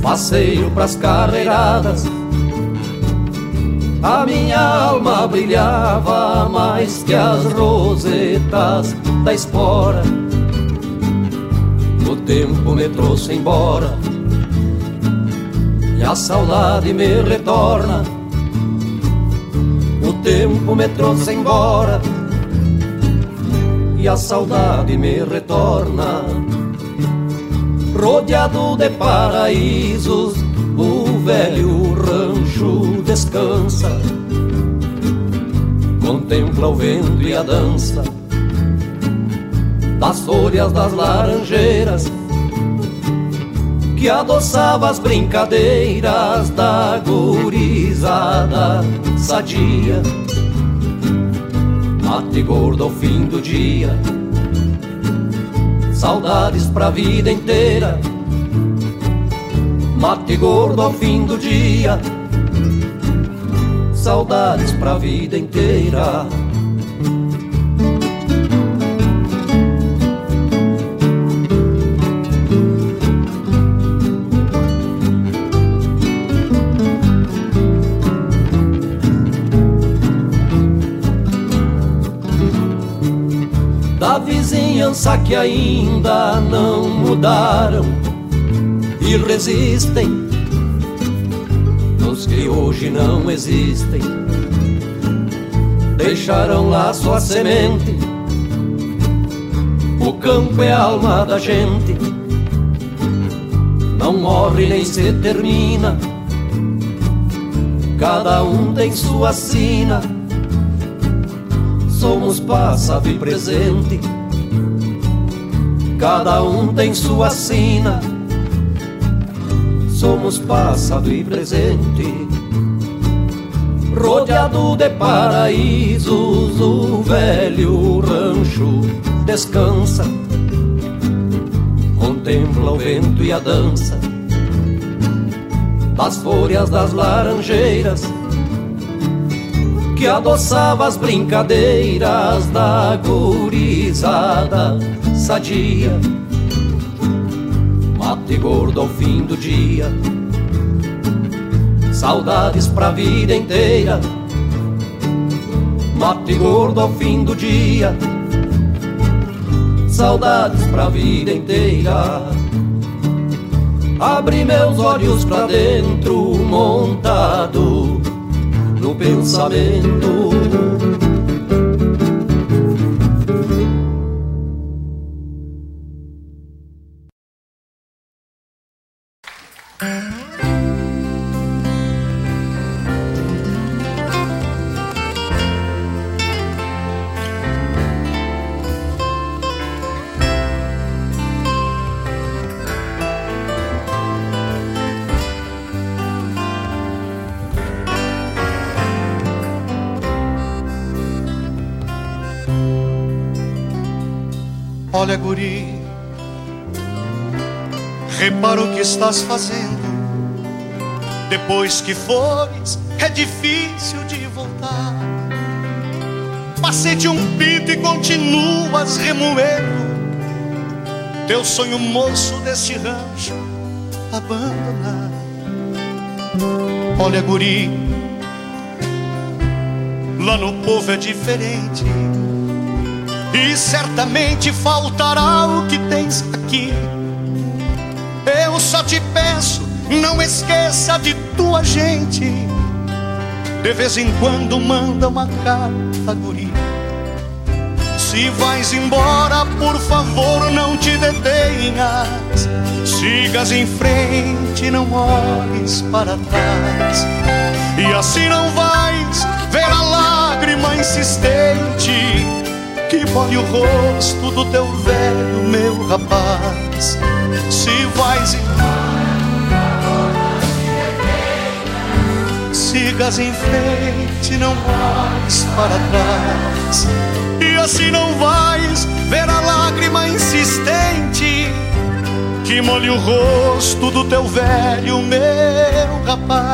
Passeio pras carreiradas, a minha alma brilhava mais que as rosetas da espora. O tempo me trouxe embora e a saudade me retorna. O tempo me trouxe embora e a saudade me retorna. Rodeado de paraísos, o velho rancho descansa. Contempla o vento e a dança das folhas das laranjeiras que adoçava as brincadeiras da gurizada sadia mate gordo ao fim do dia. Saudades pra vida inteira. Mate gordo ao fim do dia. Saudades pra vida inteira. Que ainda não mudaram e resistem nos que hoje não existem. Deixaram lá sua semente. O campo é a alma da gente, não morre nem se termina. Cada um tem sua sina. Somos passado e presente cada um tem sua sina. Somos passado e presente, rodeado de paraísos, o velho rancho descansa, contempla o vento e a dança das folhas das laranjeiras que adoçava as brincadeiras da gurizada sadia. Mate gordo ao fim do dia, saudades pra vida inteira. Mate gordo ao fim do dia, saudades pra vida inteira. Abri meus olhos pra dentro, montado no pensamento estás fazendo. Depois que fores, é difícil de voltar. Passei de um pito e continuas remoendo teu sonho moço desse rancho abandonar. Olha, guri, Lá no povo é diferente. E certamente faltará o que tens aqui. Eu só te peço, não esqueça de tua gente. De vez em quando manda uma carta, guri. Se vais embora, por favor, não te detenhas. Sigas em frente, não olhes para trás. E assim não vais ver a lágrima insistente que molhe o rosto do teu velho, meu rapaz. Se vais sigas em frente, não olhes para trás. E assim não vais ver a lágrima insistente que molhe o rosto do teu velho, meu rapaz.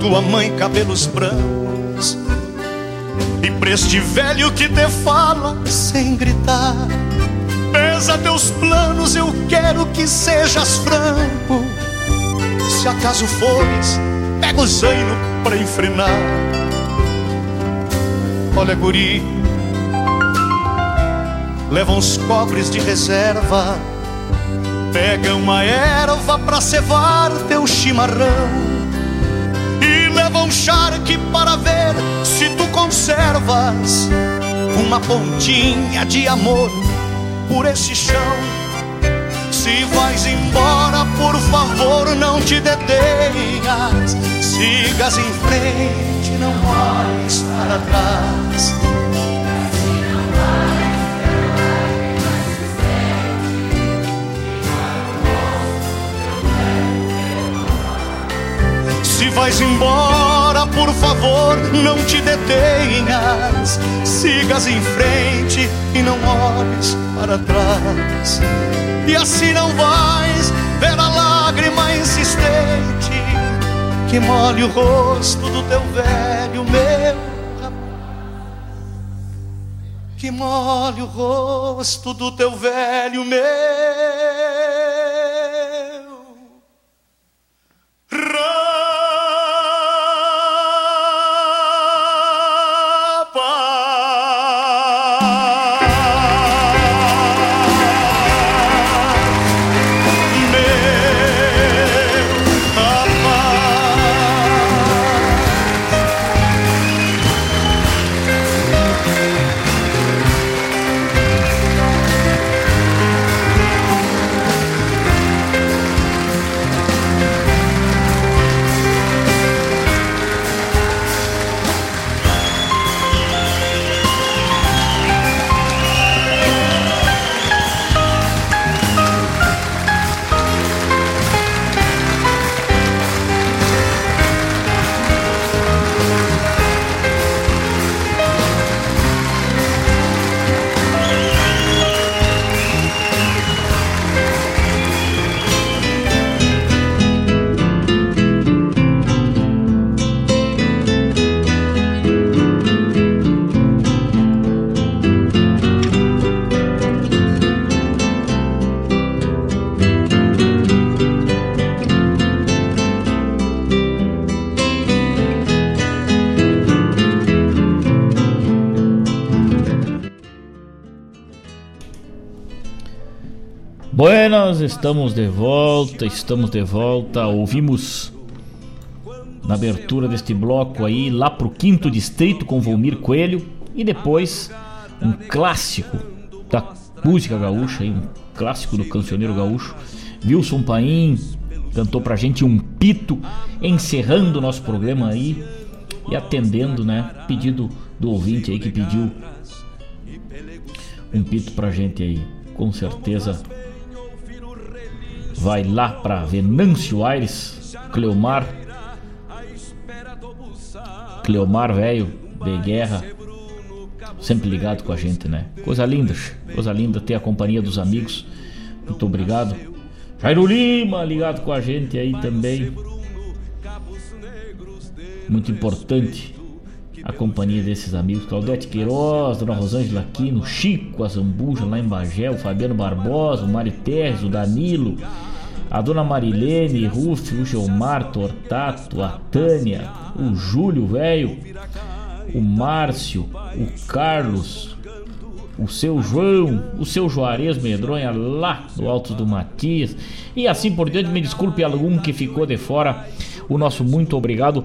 Tua mãe cabelos brancos e pra este velho que te fala sem gritar. Pesa teus planos, eu quero que sejas franco. Se acaso fores, pega o zaino pra enfrenar. Olha, guri, leva uns cobres de reserva Pega uma erva pra cevar teu chimarrão um charque para ver se tu conservas Uma pontinha de amor por esse chão. Se vais embora, por favor, não te detenhas. Sigas em frente, não olhes para trás vais embora, por favor, não te detenhas. Sigas em frente e não olhes para trás. E assim não vais ver a lágrima insistente que molhe o rosto do teu velho, meu. Que molhe o rosto do teu velho, meu. Estamos de volta, estamos de volta. Ouvimos na abertura deste bloco aí, lá pro quinto distrito com Volmir Coelho. E depois um clássico da música gaúcha, aí, um clássico do cancioneiro gaúcho. Wilson Paim cantou pra gente um pito, encerrando o nosso programa aí e atendendo, né? Pedido do ouvinte aí que pediu um pito pra gente aí. Com certeza vai lá para Venâncio Aires, Cleomar. Cleomar, velho, de guerra. sempre ligado com a gente, né? Coisa linda, coisa linda ter a companhia dos amigos. Muito obrigado. Jairo Lima ligado com a gente aí também. Muito importante a companhia desses amigos. Claudete Queiroz, Dona Rosângela Aquino, Chico Azambuja lá em Bagé, o Fabiano Barbosa, o Mário Terres, o Danilo, a Dona Marilene, Ruf, o Gilmar Tortato, a Tânia, o Júlio Velho, o Márcio, o Carlos, o seu João, o seu Juarez Medronha lá do Alto do Matias e assim por diante. Me desculpe algum que ficou de fora. O nosso muito obrigado.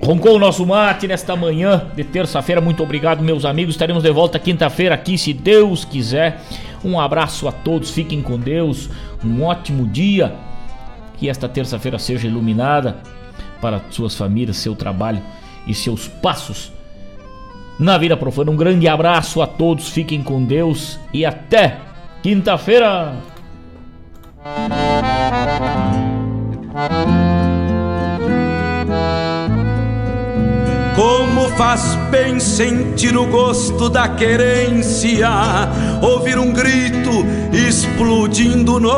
Roncou o nosso mate nesta manhã de terça-feira. Muito obrigado, meus amigos. Estaremos de volta quinta-feira aqui, se Deus quiser. Um abraço a todos, fiquem com Deus. Um ótimo dia. Que esta terça-feira seja iluminada para suas famílias, seu trabalho e seus passos na vida profana. Um grande abraço a todos, fiquem com Deus e até quinta-feira. Como faz bem sentir o gosto da querência, ouvir um grito explodindo no